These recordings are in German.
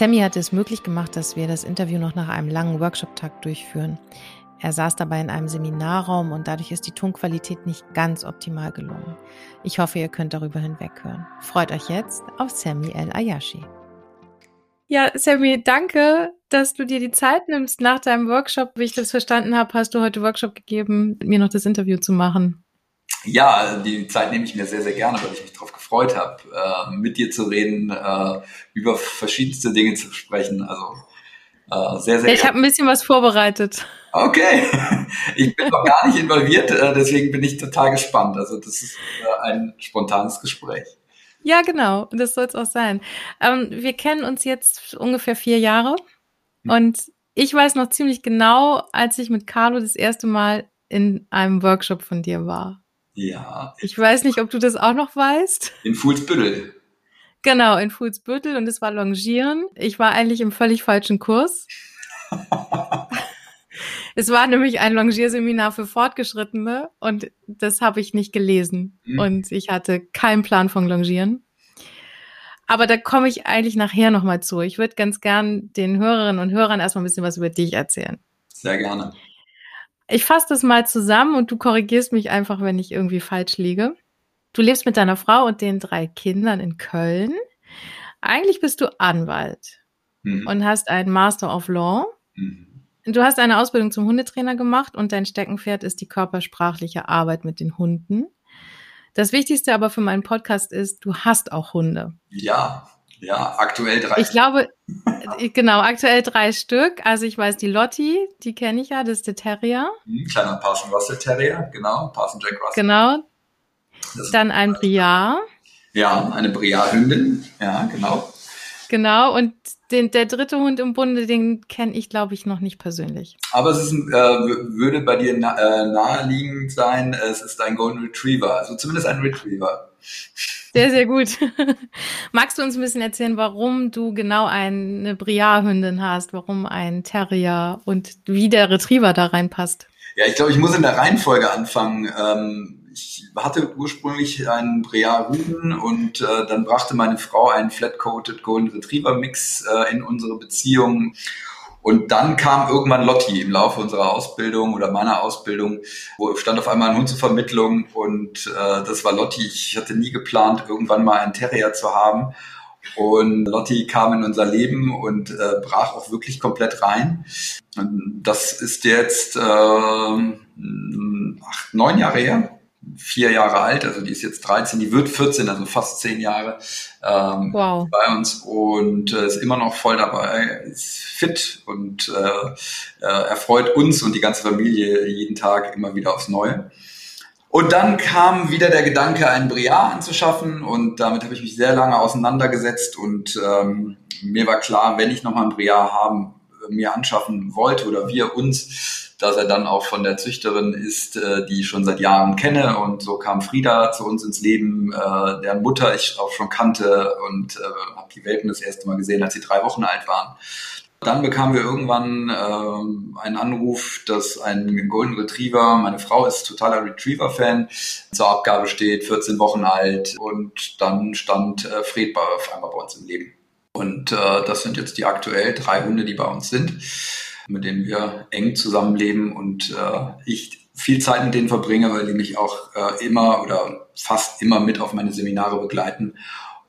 Sammy hat es möglich gemacht, dass wir das Interview noch nach einem langen Workshop-Tag durchführen. Er saß dabei in einem Seminarraum und dadurch ist die Tonqualität nicht ganz optimal gelungen. Ich hoffe, ihr könnt darüber hinweghören. Freut euch jetzt auf Sammy El Ayashi. Ja, Sammy, danke, dass du dir die Zeit nimmst nach deinem Workshop. Wie ich das verstanden habe, hast du heute Workshop gegeben, mir noch das Interview zu machen. Ja, die Zeit nehme ich mir sehr, sehr gerne, weil ich mich darauf gefreut habe, äh, mit dir zu reden, äh, über verschiedenste Dinge zu sprechen. Also äh, sehr, sehr. Ich habe ein bisschen was vorbereitet. Okay, ich bin noch gar nicht involviert, äh, deswegen bin ich total gespannt. Also das ist äh, ein spontanes Gespräch. Ja, genau, das soll es auch sein. Ähm, wir kennen uns jetzt ungefähr vier Jahre hm. und ich weiß noch ziemlich genau, als ich mit Carlo das erste Mal in einem Workshop von dir war. Ja. Ich weiß nicht, ob du das auch noch weißt. In Fuhlsbüttel. Genau, in Fuhlsbüttel und es war Longieren. Ich war eigentlich im völlig falschen Kurs. es war nämlich ein Longierseminar für Fortgeschrittene und das habe ich nicht gelesen. Mhm. Und ich hatte keinen Plan von Longieren. Aber da komme ich eigentlich nachher nochmal zu. Ich würde ganz gern den Hörerinnen und Hörern erstmal ein bisschen was über dich erzählen. Sehr gerne. Ich fasse das mal zusammen und du korrigierst mich einfach, wenn ich irgendwie falsch liege. Du lebst mit deiner Frau und den drei Kindern in Köln. Eigentlich bist du Anwalt mhm. und hast einen Master of Law. Mhm. Du hast eine Ausbildung zum Hundetrainer gemacht und dein Steckenpferd ist die körpersprachliche Arbeit mit den Hunden. Das Wichtigste aber für meinen Podcast ist, du hast auch Hunde. Ja, ja, aktuell drei. Ich glaube, genau, aktuell drei Stück. Also ich weiß, die Lotti, die kenne ich ja, das ist der Terrier. Ein kleiner Parson Russell Terrier, genau, Parson Jack Russell. Genau. Dann ein Briar. Ja, eine Briar-Hündin, ja, genau. Genau, und den, der dritte Hund im Bunde, den kenne ich, glaube ich, noch nicht persönlich. Aber es ist ein, äh, würde bei dir na, äh, naheliegend sein, es ist ein Golden Retriever, also zumindest ein Retriever. Sehr, sehr gut. Magst du uns ein bisschen erzählen, warum du genau eine Briar-Hündin hast, warum ein Terrier und wie der Retriever da reinpasst? Ja, ich glaube, ich muss in der Reihenfolge anfangen. Ähm, ich hatte ursprünglich einen Briar Rüden und äh, dann brachte meine Frau einen Flat-Coated Golden Retriever Mix äh, in unsere Beziehung. Und dann kam irgendwann Lotti im Laufe unserer Ausbildung oder meiner Ausbildung, wo stand auf einmal ein Hund zur Vermittlung und äh, das war Lotti. Ich hatte nie geplant, irgendwann mal einen Terrier zu haben. Und Lotti kam in unser Leben und äh, brach auch wirklich komplett rein. Und das ist jetzt äh, acht, neun Jahre her vier Jahre alt, also die ist jetzt 13, die wird 14, also fast zehn Jahre ähm, wow. bei uns und äh, ist immer noch voll dabei, ist fit und äh, äh, erfreut uns und die ganze Familie jeden Tag immer wieder aufs Neue. Und dann kam wieder der Gedanke, einen Briar anzuschaffen und damit habe ich mich sehr lange auseinandergesetzt und ähm, mir war klar, wenn ich nochmal einen Briar haben, mir anschaffen wollte oder wir uns, dass er dann auch von der Züchterin ist, äh, die ich schon seit Jahren kenne. Und so kam Frieda zu uns ins Leben, äh, deren Mutter ich auch schon kannte und äh, habe die Welpen das erste Mal gesehen, als sie drei Wochen alt waren. Dann bekamen wir irgendwann äh, einen Anruf, dass ein Golden Retriever, meine Frau ist totaler Retriever-Fan, zur Abgabe steht, 14 Wochen alt und dann stand äh, Fred auf einmal bei uns im Leben. Und äh, das sind jetzt die aktuell drei Hunde, die bei uns sind mit denen wir eng zusammenleben und äh, ich viel Zeit mit denen verbringe, weil die mich auch äh, immer oder fast immer mit auf meine Seminare begleiten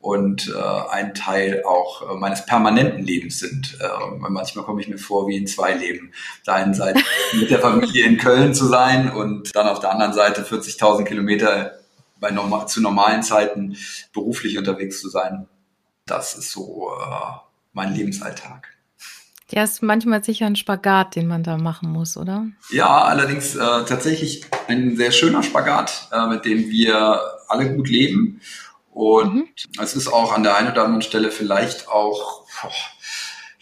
und äh, ein Teil auch äh, meines permanenten Lebens sind. Äh, manchmal komme ich mir vor wie in zwei Leben. Da einen Seite mit der Familie in Köln zu sein und dann auf der anderen Seite 40.000 Kilometer bei normal, zu normalen Zeiten beruflich unterwegs zu sein. Das ist so äh, mein Lebensalltag. Ja, ist manchmal sicher ein Spagat, den man da machen muss, oder? Ja, allerdings äh, tatsächlich ein sehr schöner Spagat, äh, mit dem wir alle gut leben. Und mhm. es ist auch an der einen oder anderen Stelle vielleicht auch boah,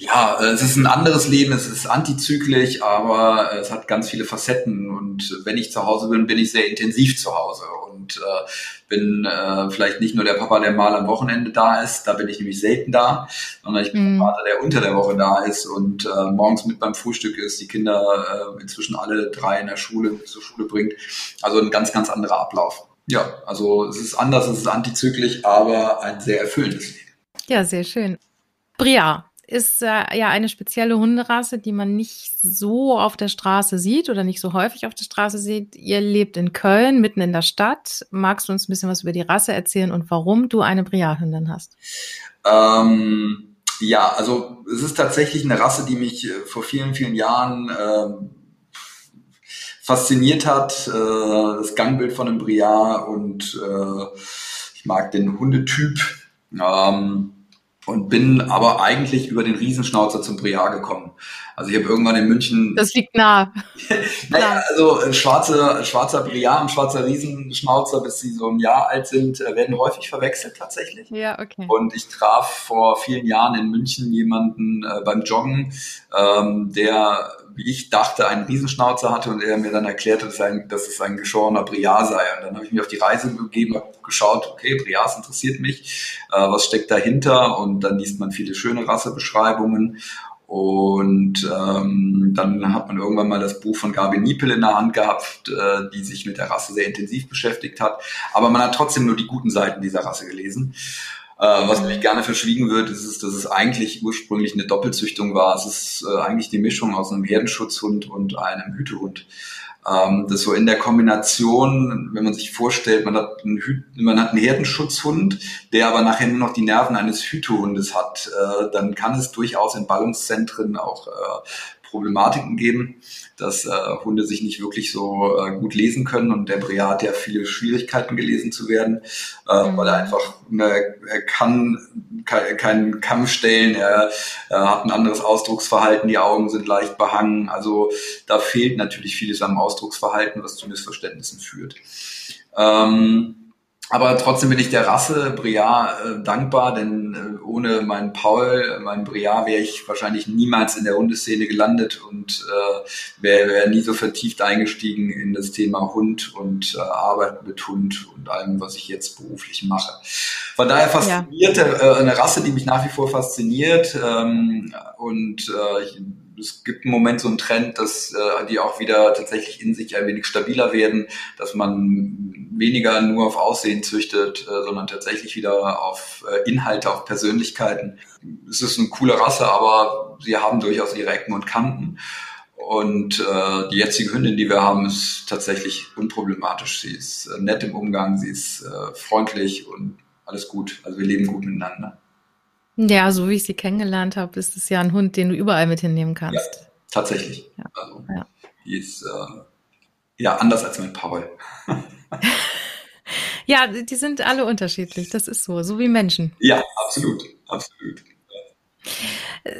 Ja, äh, es ist ein anderes Leben, es ist antizyklisch, aber es hat ganz viele Facetten und wenn ich zu Hause bin, bin ich sehr intensiv zu Hause und äh, bin äh, vielleicht nicht nur der Papa, der mal am Wochenende da ist, da bin ich nämlich selten da, sondern ich bin mm. der Vater, der unter der Woche da ist und äh, morgens mit beim Frühstück ist, die Kinder äh, inzwischen alle drei in der Schule zur Schule bringt. Also ein ganz, ganz anderer Ablauf. Ja, also es ist anders, es ist antizyklisch, aber ein sehr erfüllendes Leben. Ja, sehr schön. Bria, ist äh, ja eine spezielle Hunderasse, die man nicht so auf der Straße sieht oder nicht so häufig auf der Straße sieht. Ihr lebt in Köln, mitten in der Stadt. Magst du uns ein bisschen was über die Rasse erzählen und warum du eine Bria-Hündin hast? Ähm, ja, also es ist tatsächlich eine Rasse, die mich äh, vor vielen, vielen Jahren äh, fasziniert hat. Äh, das Gangbild von einem Briard und äh, ich mag den Hundetyp. Ähm, und bin aber eigentlich über den Riesenschnauzer zum Briar gekommen. Also ich habe irgendwann in München. Das liegt nah. naja, also äh, schwarze, schwarzer Briar und schwarzer Riesenschnauzer, bis sie so ein Jahr alt sind, äh, werden häufig verwechselt tatsächlich. Ja, okay. Und ich traf vor vielen Jahren in München jemanden äh, beim Joggen, ähm, der wie ich dachte, einen Riesenschnauzer hatte und er mir dann erklärte, dass, ein, dass es ein geschorener Briar sei. Und dann habe ich mich auf die Reise begeben, habe geschaut, okay, Briars interessiert mich, äh, was steckt dahinter? Und dann liest man viele schöne Rassebeschreibungen. Und ähm, dann hat man irgendwann mal das Buch von Gabi Niepel in der Hand gehabt, äh, die sich mit der Rasse sehr intensiv beschäftigt hat. Aber man hat trotzdem nur die guten Seiten dieser Rasse gelesen. Äh, was nämlich gerne verschwiegen wird, ist, ist, dass es eigentlich ursprünglich eine Doppelzüchtung war. Es ist äh, eigentlich die Mischung aus einem Herdenschutzhund und einem Hütehund. Ähm, das so in der Kombination, wenn man sich vorstellt, man hat einen, Hü man hat einen Herdenschutzhund, der aber nachher nur noch die Nerven eines Hütehundes hat, äh, dann kann es durchaus in Ballungszentren auch äh, Problematiken geben, dass äh, Hunde sich nicht wirklich so äh, gut lesen können und der Brea hat ja viele Schwierigkeiten gelesen zu werden, äh, mhm. weil er einfach ne, er kann keinen kein Kamm stellen, er, er hat ein anderes Ausdrucksverhalten, die Augen sind leicht behangen, also da fehlt natürlich vieles am Ausdrucksverhalten, was zu Missverständnissen führt. Ähm, aber trotzdem bin ich der Rasse Briard äh, dankbar, denn äh, ohne meinen Paul, meinen Briard, wäre ich wahrscheinlich niemals in der Hundeszene gelandet und äh, wäre wär nie so vertieft eingestiegen in das Thema Hund und äh, Arbeit mit Hund und allem, was ich jetzt beruflich mache. Von daher fasziniert ja. äh, eine Rasse, die mich nach wie vor fasziniert ähm, und äh, ich, es gibt im Moment so einen Trend, dass äh, die auch wieder tatsächlich in sich ein wenig stabiler werden, dass man weniger nur auf Aussehen züchtet, äh, sondern tatsächlich wieder auf äh, Inhalte, auf Persönlichkeiten. Es ist eine coole Rasse, aber sie haben durchaus ihre Ecken und Kanten. Und äh, die jetzige Hündin, die wir haben, ist tatsächlich unproblematisch. Sie ist äh, nett im Umgang, sie ist äh, freundlich und alles gut. Also wir leben gut miteinander. Ja, so wie ich sie kennengelernt habe, ist es ja ein Hund, den du überall mit hinnehmen kannst. Ja, tatsächlich. Ja. Also, ja. Die ist äh, ja anders als mein Paul. ja, die sind alle unterschiedlich. Das ist so, so wie Menschen. Ja, absolut, absolut.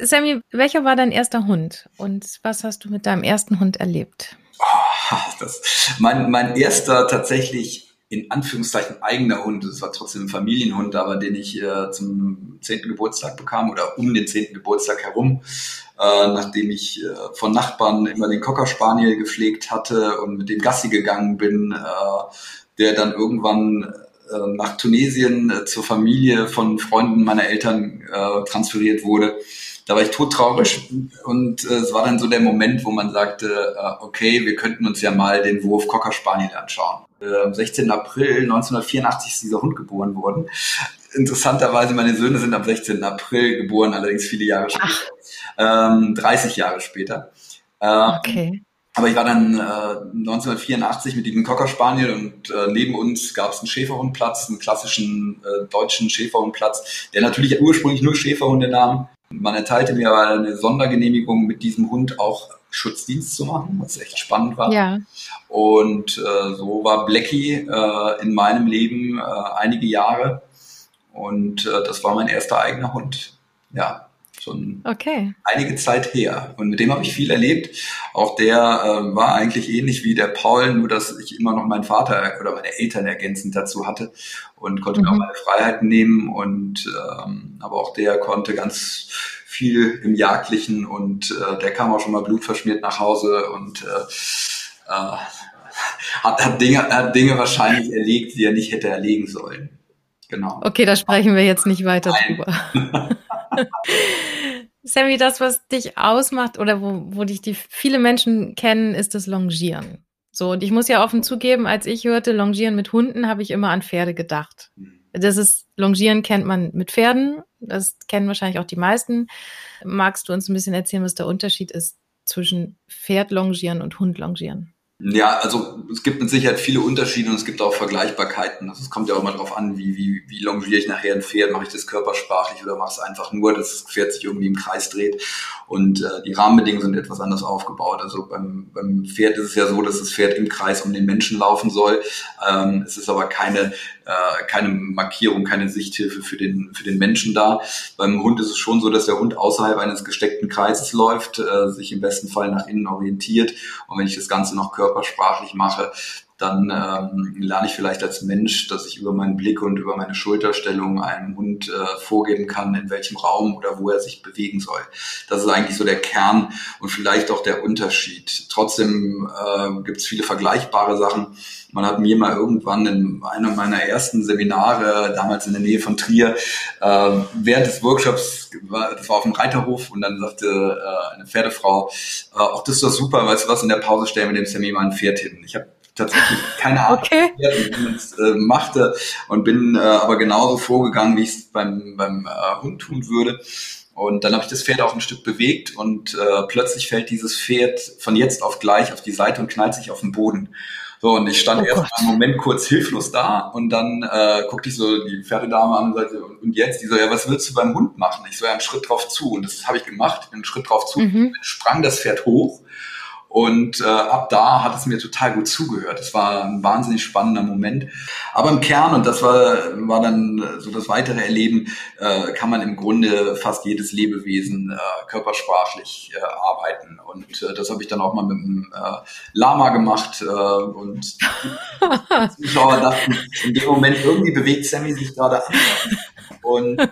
Sammy, welcher war dein erster Hund und was hast du mit deinem ersten Hund erlebt? Oh, das, mein, mein erster tatsächlich in Anführungszeichen eigener Hund, es war trotzdem ein Familienhund, aber den ich äh, zum zehnten Geburtstag bekam oder um den zehnten Geburtstag herum, äh, nachdem ich äh, von Nachbarn immer den Cocker Spaniel gepflegt hatte und mit dem Gassi gegangen bin, äh, der dann irgendwann äh, nach Tunesien äh, zur Familie von Freunden meiner Eltern transferiert wurde. Da war ich todtraurig und es war dann so der Moment, wo man sagte, okay, wir könnten uns ja mal den Wurf Cocker Spaniel anschauen. Äh, am 16. April 1984 ist dieser Hund geboren worden. Interessanterweise, meine Söhne sind am 16. April geboren, allerdings viele Jahre später. Ähm, 30 Jahre später. Ähm, okay. Aber ich war dann äh, 1984 mit diesem Cocker Spaniel und äh, neben uns gab es einen Schäferhundplatz, einen klassischen äh, deutschen Schäferhundplatz, der natürlich ursprünglich nur Schäferhunde nahm. Man erteilte mir aber eine Sondergenehmigung, mit diesem Hund auch Schutzdienst zu machen, was echt spannend war. Ja. Und äh, so war Blackie äh, in meinem Leben äh, einige Jahre und äh, das war mein erster eigener Hund. Ja. schon okay. einige Zeit her. Und mit dem habe ich viel erlebt. Auch der äh, war eigentlich ähnlich wie der Paul, nur dass ich immer noch meinen Vater oder meine Eltern ergänzend dazu hatte und konnte mhm. mir auch meine Freiheiten nehmen. Und ähm, aber auch der konnte ganz viel im Jagdlichen und äh, der kam auch schon mal blutverschmiert nach Hause und äh, äh, hat, hat, Dinge, hat Dinge wahrscheinlich erlegt, die er nicht hätte erlegen sollen. Genau. Okay, da sprechen wir jetzt nicht weiter drüber. Sammy, das, was dich ausmacht oder wo, wo dich die viele Menschen kennen, ist das Longieren. So, und ich muss ja offen zugeben, als ich hörte Longieren mit Hunden, habe ich immer an Pferde gedacht. Mhm. Das ist, Longieren kennt man mit Pferden. Das kennen wahrscheinlich auch die meisten. Magst du uns ein bisschen erzählen, was der Unterschied ist zwischen Pferd longieren und Hund longieren? Ja, also es gibt mit Sicherheit viele Unterschiede und es gibt auch Vergleichbarkeiten. Also es kommt ja auch immer darauf an, wie, wie, wie longiere ich nachher ein Pferd, mache ich das körpersprachlich oder mache es einfach nur, dass das Pferd sich irgendwie im Kreis dreht. Und äh, die Rahmenbedingungen sind etwas anders aufgebaut. Also beim, beim Pferd ist es ja so, dass das Pferd im Kreis um den Menschen laufen soll. Ähm, es ist aber keine, äh, keine Markierung, keine Sichthilfe für den, für den Menschen da. Beim Hund ist es schon so, dass der Hund außerhalb eines gesteckten Kreises läuft, äh, sich im besten Fall nach innen orientiert. Und wenn ich das Ganze noch körpersprachlich körpersprachlich mache, dann ähm, lerne ich vielleicht als Mensch, dass ich über meinen Blick und über meine Schulterstellung einem Hund äh, vorgeben kann, in welchem Raum oder wo er sich bewegen soll. Das ist eigentlich so der Kern und vielleicht auch der Unterschied. Trotzdem äh, gibt es viele vergleichbare Sachen. Man hat mir mal irgendwann in einem meiner ersten Seminare, damals in der Nähe von Trier, äh, während des Workshops, das war auf dem Reiterhof, und dann sagte äh, eine Pferdefrau, äh, auch das ist doch super, weißt du was, in der Pause stellen wir dem Sammy mal ein Pferd hin. Ich habe tatsächlich keine Ahnung, okay. es äh, machte und bin äh, aber genauso vorgegangen, wie ich es beim, beim äh, Hund tun würde. Und dann habe ich das Pferd auch ein Stück bewegt und äh, plötzlich fällt dieses Pferd von jetzt auf gleich auf die Seite und knallt sich auf den Boden. So, und ich stand oh erst einen Moment kurz hilflos da und dann äh, guckte ich so die Pferdedame an und sagte, und jetzt? Die so, ja, was willst du beim Hund machen? Ich so, ja, einen Schritt drauf zu. Und das habe ich gemacht, einen Schritt drauf zu, mhm. sprang das Pferd hoch und äh, ab da hat es mir total gut zugehört. Es war ein wahnsinnig spannender Moment. Aber im Kern, und das war, war dann so das weitere Erleben, äh, kann man im Grunde fast jedes Lebewesen äh, körpersprachlich äh, arbeiten. Und äh, das habe ich dann auch mal mit dem äh, Lama gemacht. Äh, und die Zuschauer dachten, in dem Moment irgendwie bewegt Sammy sich gerade an. Und äh,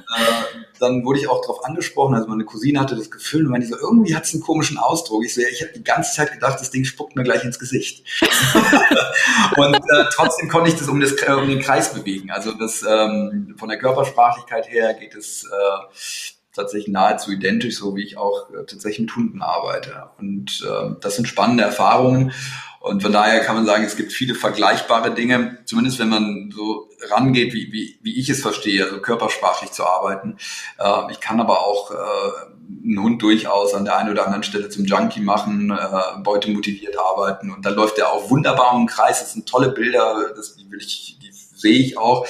dann wurde ich auch darauf angesprochen, also meine Cousine hatte das Gefühl und meinte so, irgendwie hat es einen komischen Ausdruck. Ich so, ja, ich habe die ganze Zeit gedacht, das Ding spuckt mir gleich ins Gesicht. und äh, trotzdem konnte ich das um, das um den Kreis bewegen. Also das ähm, von der Körpersprachlichkeit her geht es äh, tatsächlich nahezu identisch, so wie ich auch äh, tatsächlich mit Hunden arbeite. Und äh, das sind spannende Erfahrungen. Und von daher kann man sagen, es gibt viele vergleichbare Dinge, zumindest wenn man so rangeht, wie, wie, wie ich es verstehe, also körpersprachlich zu arbeiten. Äh, ich kann aber auch äh, einen Hund durchaus an der einen oder anderen Stelle zum Junkie machen, äh, Beute motiviert arbeiten und dann läuft er auch wunderbar im Kreis. Das sind tolle Bilder, das die will ich, die sehe ich auch.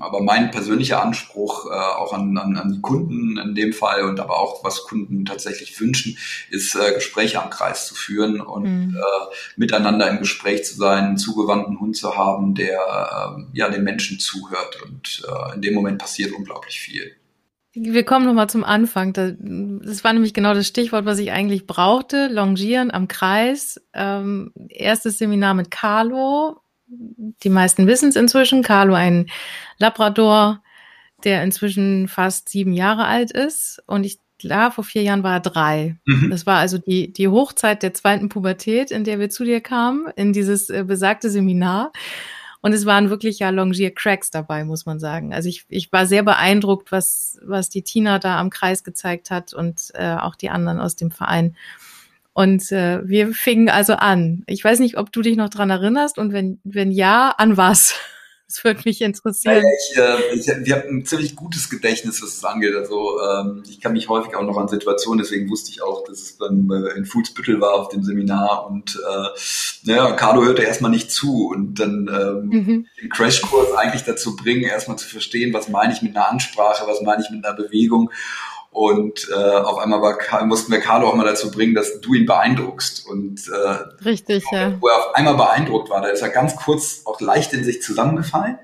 Aber mein persönlicher Anspruch äh, auch an, an, an die Kunden in dem Fall und aber auch was Kunden tatsächlich wünschen, ist äh, Gespräche am Kreis zu führen und mhm. äh, miteinander im Gespräch zu sein, einen zugewandten Hund zu haben, der äh, ja den Menschen zuhört und äh, in dem Moment passiert unglaublich viel. Wir kommen nochmal zum Anfang. Das war nämlich genau das Stichwort, was ich eigentlich brauchte. Longieren am Kreis. Ähm, erstes Seminar mit Carlo die meisten wissen es inzwischen, Carlo ein Labrador, der inzwischen fast sieben Jahre alt ist. Und ich klar, vor vier Jahren war er drei. Mhm. Das war also die, die Hochzeit der zweiten Pubertät, in der wir zu dir kamen, in dieses äh, besagte Seminar. Und es waren wirklich ja Longier-Cracks dabei, muss man sagen. Also ich, ich war sehr beeindruckt, was, was die Tina da am Kreis gezeigt hat und äh, auch die anderen aus dem Verein. Und äh, wir fingen also an. Ich weiß nicht, ob du dich noch dran erinnerst und wenn, wenn ja, an was? Das würde mich interessieren. Ich, äh, ich, wir haben ein ziemlich gutes Gedächtnis, was es angeht. Also ähm, ich kann mich häufig auch noch an Situationen, deswegen wusste ich auch, dass es dann in Fußbüttel war auf dem Seminar und äh, ja, Carlo hörte erstmal nicht zu und dann ähm, mhm. den Crashkurs eigentlich dazu bringen, erstmal zu verstehen, was meine ich mit einer Ansprache, was meine ich mit einer Bewegung und äh, auf einmal war, mussten wir Carlo auch mal dazu bringen, dass du ihn beeindruckst. Und äh, Richtig, ja. wo er auf einmal beeindruckt war, da ist er ganz kurz auch leicht in sich zusammengefallen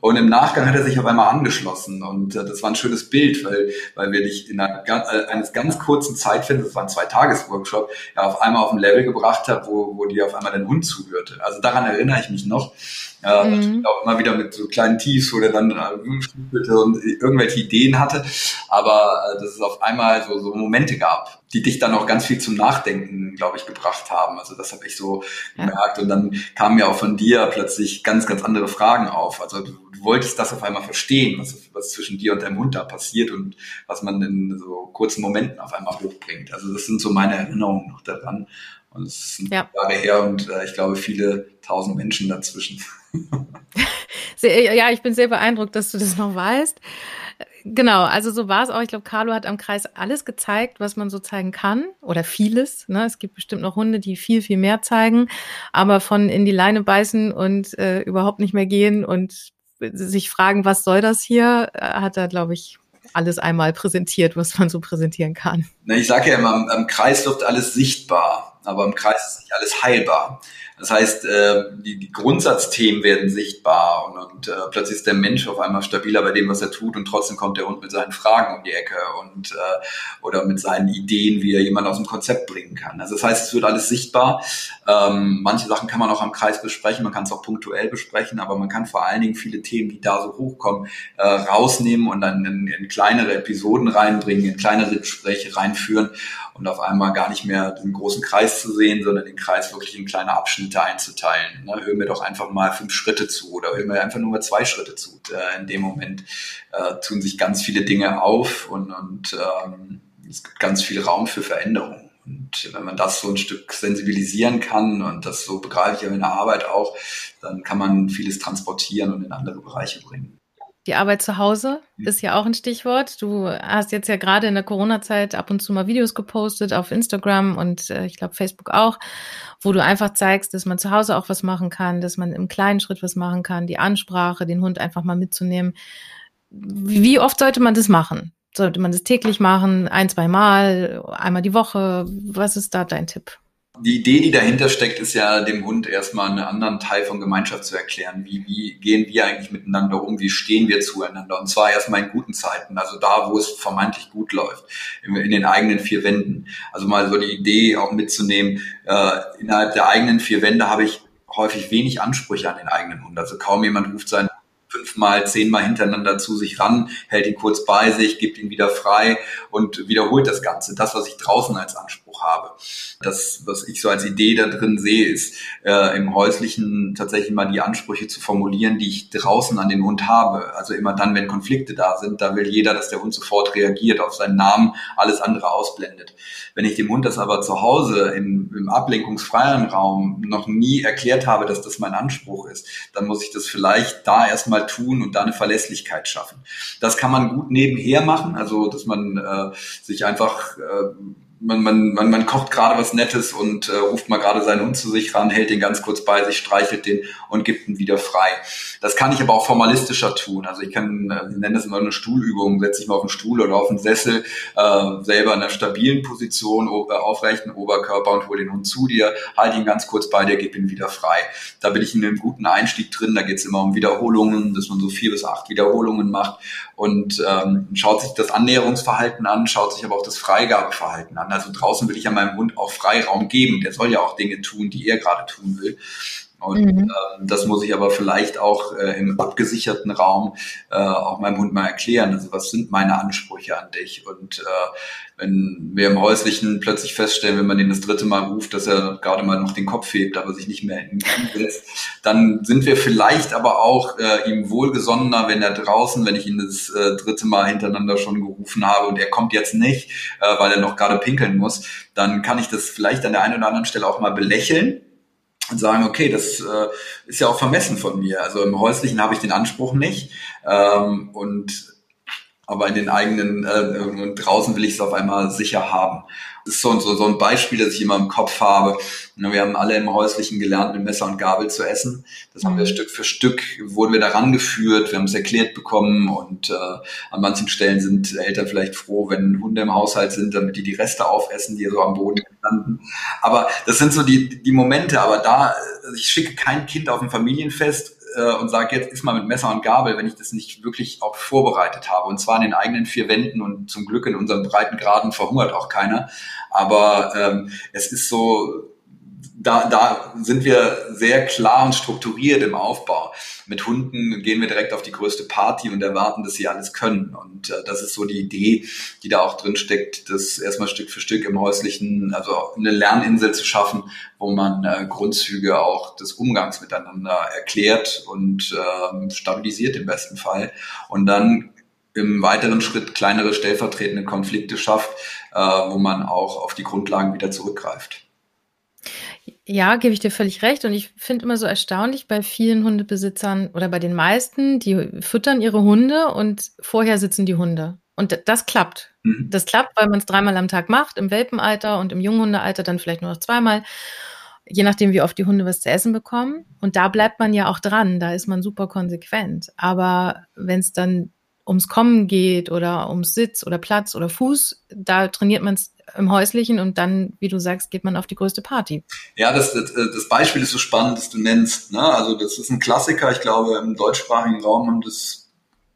Und im Nachgang hat er sich auf einmal angeschlossen und äh, das war ein schönes Bild, weil, weil wir dich in einer, äh, eines ganz kurzen Zeitfensters, das war ein Zwei-Tages-Workshop, ja, auf einmal auf ein Level gebracht hat, wo, wo dir auf einmal dein Hund zuhörte. Also daran erinnere ich mich noch. Ja, mhm. auch immer wieder mit so kleinen Tiefs, wo der dann äh, und irgendwelche Ideen hatte. Aber äh, dass es auf einmal so, so Momente gab, die dich dann auch ganz viel zum Nachdenken, glaube ich, gebracht haben. Also das habe ich so ja. gemerkt. Und dann kamen ja auch von dir plötzlich ganz, ganz andere Fragen auf. Also du, du wolltest das auf einmal verstehen, was, was zwischen dir und deinem Hund da passiert und was man in so kurzen Momenten auf einmal hochbringt. Also das sind so meine Erinnerungen noch daran. Und es sind ja. Jahre her und äh, ich glaube viele tausend Menschen dazwischen. ja, ich bin sehr beeindruckt, dass du das noch weißt. Genau, also so war es auch. Ich glaube, Carlo hat am Kreis alles gezeigt, was man so zeigen kann oder vieles. Ne? Es gibt bestimmt noch Hunde, die viel, viel mehr zeigen, aber von in die Leine beißen und äh, überhaupt nicht mehr gehen und sich fragen, was soll das hier, äh, hat er, glaube ich, alles einmal präsentiert, was man so präsentieren kann. Ich sage ja immer, am Kreis wird alles sichtbar, aber im Kreis ist nicht alles heilbar. Das heißt, äh, die, die Grundsatzthemen werden sichtbar und, und äh, plötzlich ist der Mensch auf einmal stabiler bei dem, was er tut und trotzdem kommt der Hund mit seinen Fragen um die Ecke und äh, oder mit seinen Ideen, wie er jemand aus dem Konzept bringen kann. Also das heißt, es wird alles sichtbar. Ähm, manche Sachen kann man auch am Kreis besprechen, man kann es auch punktuell besprechen, aber man kann vor allen Dingen viele Themen, die da so hochkommen, äh, rausnehmen und dann in, in kleinere Episoden reinbringen, in kleinere Gespräche reinführen und auf einmal gar nicht mehr den großen Kreis zu sehen, sondern den Kreis wirklich in kleine Abschnitte einzuteilen. Ne? Hör mir doch einfach mal fünf Schritte zu oder hör mir einfach nur mal zwei Schritte zu. Äh, in dem Moment äh, tun sich ganz viele Dinge auf und, und ähm, es gibt ganz viel Raum für Veränderung. Und wenn man das so ein Stück sensibilisieren kann und das so begreife ich ja in der Arbeit auch, dann kann man vieles transportieren und in andere Bereiche bringen. Die Arbeit zu Hause ist ja auch ein Stichwort. Du hast jetzt ja gerade in der Corona-Zeit ab und zu mal Videos gepostet auf Instagram und äh, ich glaube Facebook auch, wo du einfach zeigst, dass man zu Hause auch was machen kann, dass man im kleinen Schritt was machen kann, die Ansprache, den Hund einfach mal mitzunehmen. Wie oft sollte man das machen? Sollte man das täglich machen, ein, zwei Mal, einmal die Woche? Was ist da dein Tipp? Die Idee, die dahinter steckt, ist ja dem Hund erstmal einen anderen Teil von Gemeinschaft zu erklären. Wie, wie gehen wir eigentlich miteinander um? Wie stehen wir zueinander? Und zwar erstmal in guten Zeiten, also da, wo es vermeintlich gut läuft, in, in den eigenen vier Wänden. Also mal so die Idee auch mitzunehmen, äh, innerhalb der eigenen vier Wände habe ich häufig wenig Ansprüche an den eigenen Hund. Also kaum jemand ruft seinen fünfmal, zehnmal hintereinander zu sich ran, hält ihn kurz bei sich, gibt ihn wieder frei und wiederholt das Ganze. Das, was ich draußen als Anspruch habe. Das, was ich so als Idee da drin sehe, ist äh, im Häuslichen tatsächlich mal die Ansprüche zu formulieren, die ich draußen an den Hund habe. Also immer dann, wenn Konflikte da sind, da will jeder, dass der Hund sofort reagiert, auf seinen Namen alles andere ausblendet. Wenn ich dem Hund das aber zu Hause im, im ablenkungsfreien Raum noch nie erklärt habe, dass das mein Anspruch ist, dann muss ich das vielleicht da erstmal tun und da eine Verlässlichkeit schaffen. Das kann man gut nebenher machen, also dass man äh, sich einfach äh, man, man, man, man kocht gerade was Nettes und äh, ruft mal gerade seinen Hund zu sich ran, hält den ganz kurz bei sich, streichelt den und gibt ihn wieder frei. Das kann ich aber auch formalistischer tun. Also ich kann, äh, ich nenne das immer eine Stuhlübung, setze ich mal auf den Stuhl oder auf den Sessel, äh, selber in einer stabilen Position, äh, aufrechten Oberkörper und hole den Hund zu dir, halte ihn ganz kurz bei dir, gib ihn wieder frei. Da bin ich in einem guten Einstieg drin, da geht es immer um Wiederholungen, dass man so vier bis acht Wiederholungen macht und ähm, schaut sich das Annäherungsverhalten an, schaut sich aber auch das Freigabeverhalten an. Also draußen will ich ja meinem Hund auch Freiraum geben. Der soll ja auch Dinge tun, die er gerade tun will. Und mhm. äh, das muss ich aber vielleicht auch äh, im abgesicherten Raum äh, auch meinem Hund mal erklären. Also was sind meine Ansprüche an dich? Und äh, wenn wir im Häuslichen plötzlich feststellen, wenn man den das dritte Mal ruft, dass er gerade mal noch den Kopf hebt, aber sich nicht mehr hinsetzt, dann sind wir vielleicht aber auch äh, ihm wohlgesonnener, wenn er draußen, wenn ich ihn das äh, dritte Mal hintereinander schon gerufen habe und er kommt jetzt nicht, äh, weil er noch gerade pinkeln muss, dann kann ich das vielleicht an der einen oder anderen Stelle auch mal belächeln und sagen, okay, das äh, ist ja auch vermessen von mir. Also im Häuslichen habe ich den Anspruch nicht. Ähm, und aber in den eigenen äh, draußen will ich es auf einmal sicher haben. Das ist so, so, so ein Beispiel, das ich immer im Kopf habe. Wir haben alle im Häuslichen gelernt, mit Messer und Gabel zu essen. Das haben wir mhm. Stück für Stück, wurden wir daran geführt, wir haben es erklärt bekommen und äh, an manchen Stellen sind Eltern vielleicht froh, wenn Hunde im Haushalt sind, damit die die Reste aufessen, die so am Boden landen. Aber das sind so die, die Momente, aber da, ich schicke kein Kind auf ein Familienfest, äh, und sage, jetzt ist mal mit Messer und Gabel, wenn ich das nicht wirklich auch vorbereitet habe. Und zwar in den eigenen vier Wänden und zum Glück in unseren breiten Graden verhungert auch keiner. Aber ähm, es ist so, da, da sind wir sehr klar und strukturiert im Aufbau. Mit Hunden gehen wir direkt auf die größte Party und erwarten, dass sie alles können. Und äh, das ist so die Idee, die da auch drin steckt, das erstmal Stück für Stück im häuslichen, also eine Lerninsel zu schaffen, wo man äh, Grundzüge auch des Umgangs miteinander erklärt und äh, stabilisiert im besten Fall. Und dann im weiteren Schritt kleinere stellvertretende Konflikte schafft, äh, wo man auch auf die Grundlagen wieder zurückgreift. Ja, gebe ich dir völlig recht. Und ich finde immer so erstaunlich bei vielen Hundebesitzern oder bei den meisten, die füttern ihre Hunde und vorher sitzen die Hunde. Und das klappt. Mhm. Das klappt, weil man es dreimal am Tag macht, im Welpenalter und im Junghundealter dann vielleicht nur noch zweimal, je nachdem, wie oft die Hunde was zu essen bekommen. Und da bleibt man ja auch dran, da ist man super konsequent. Aber wenn es dann ums Kommen geht oder ums Sitz oder Platz oder Fuß, da trainiert man es im Häuslichen und dann, wie du sagst, geht man auf die größte Party. Ja, das, das, das Beispiel ist so spannend, das du nennst. Ne? Also das ist ein Klassiker. Ich glaube, im deutschsprachigen Raum haben das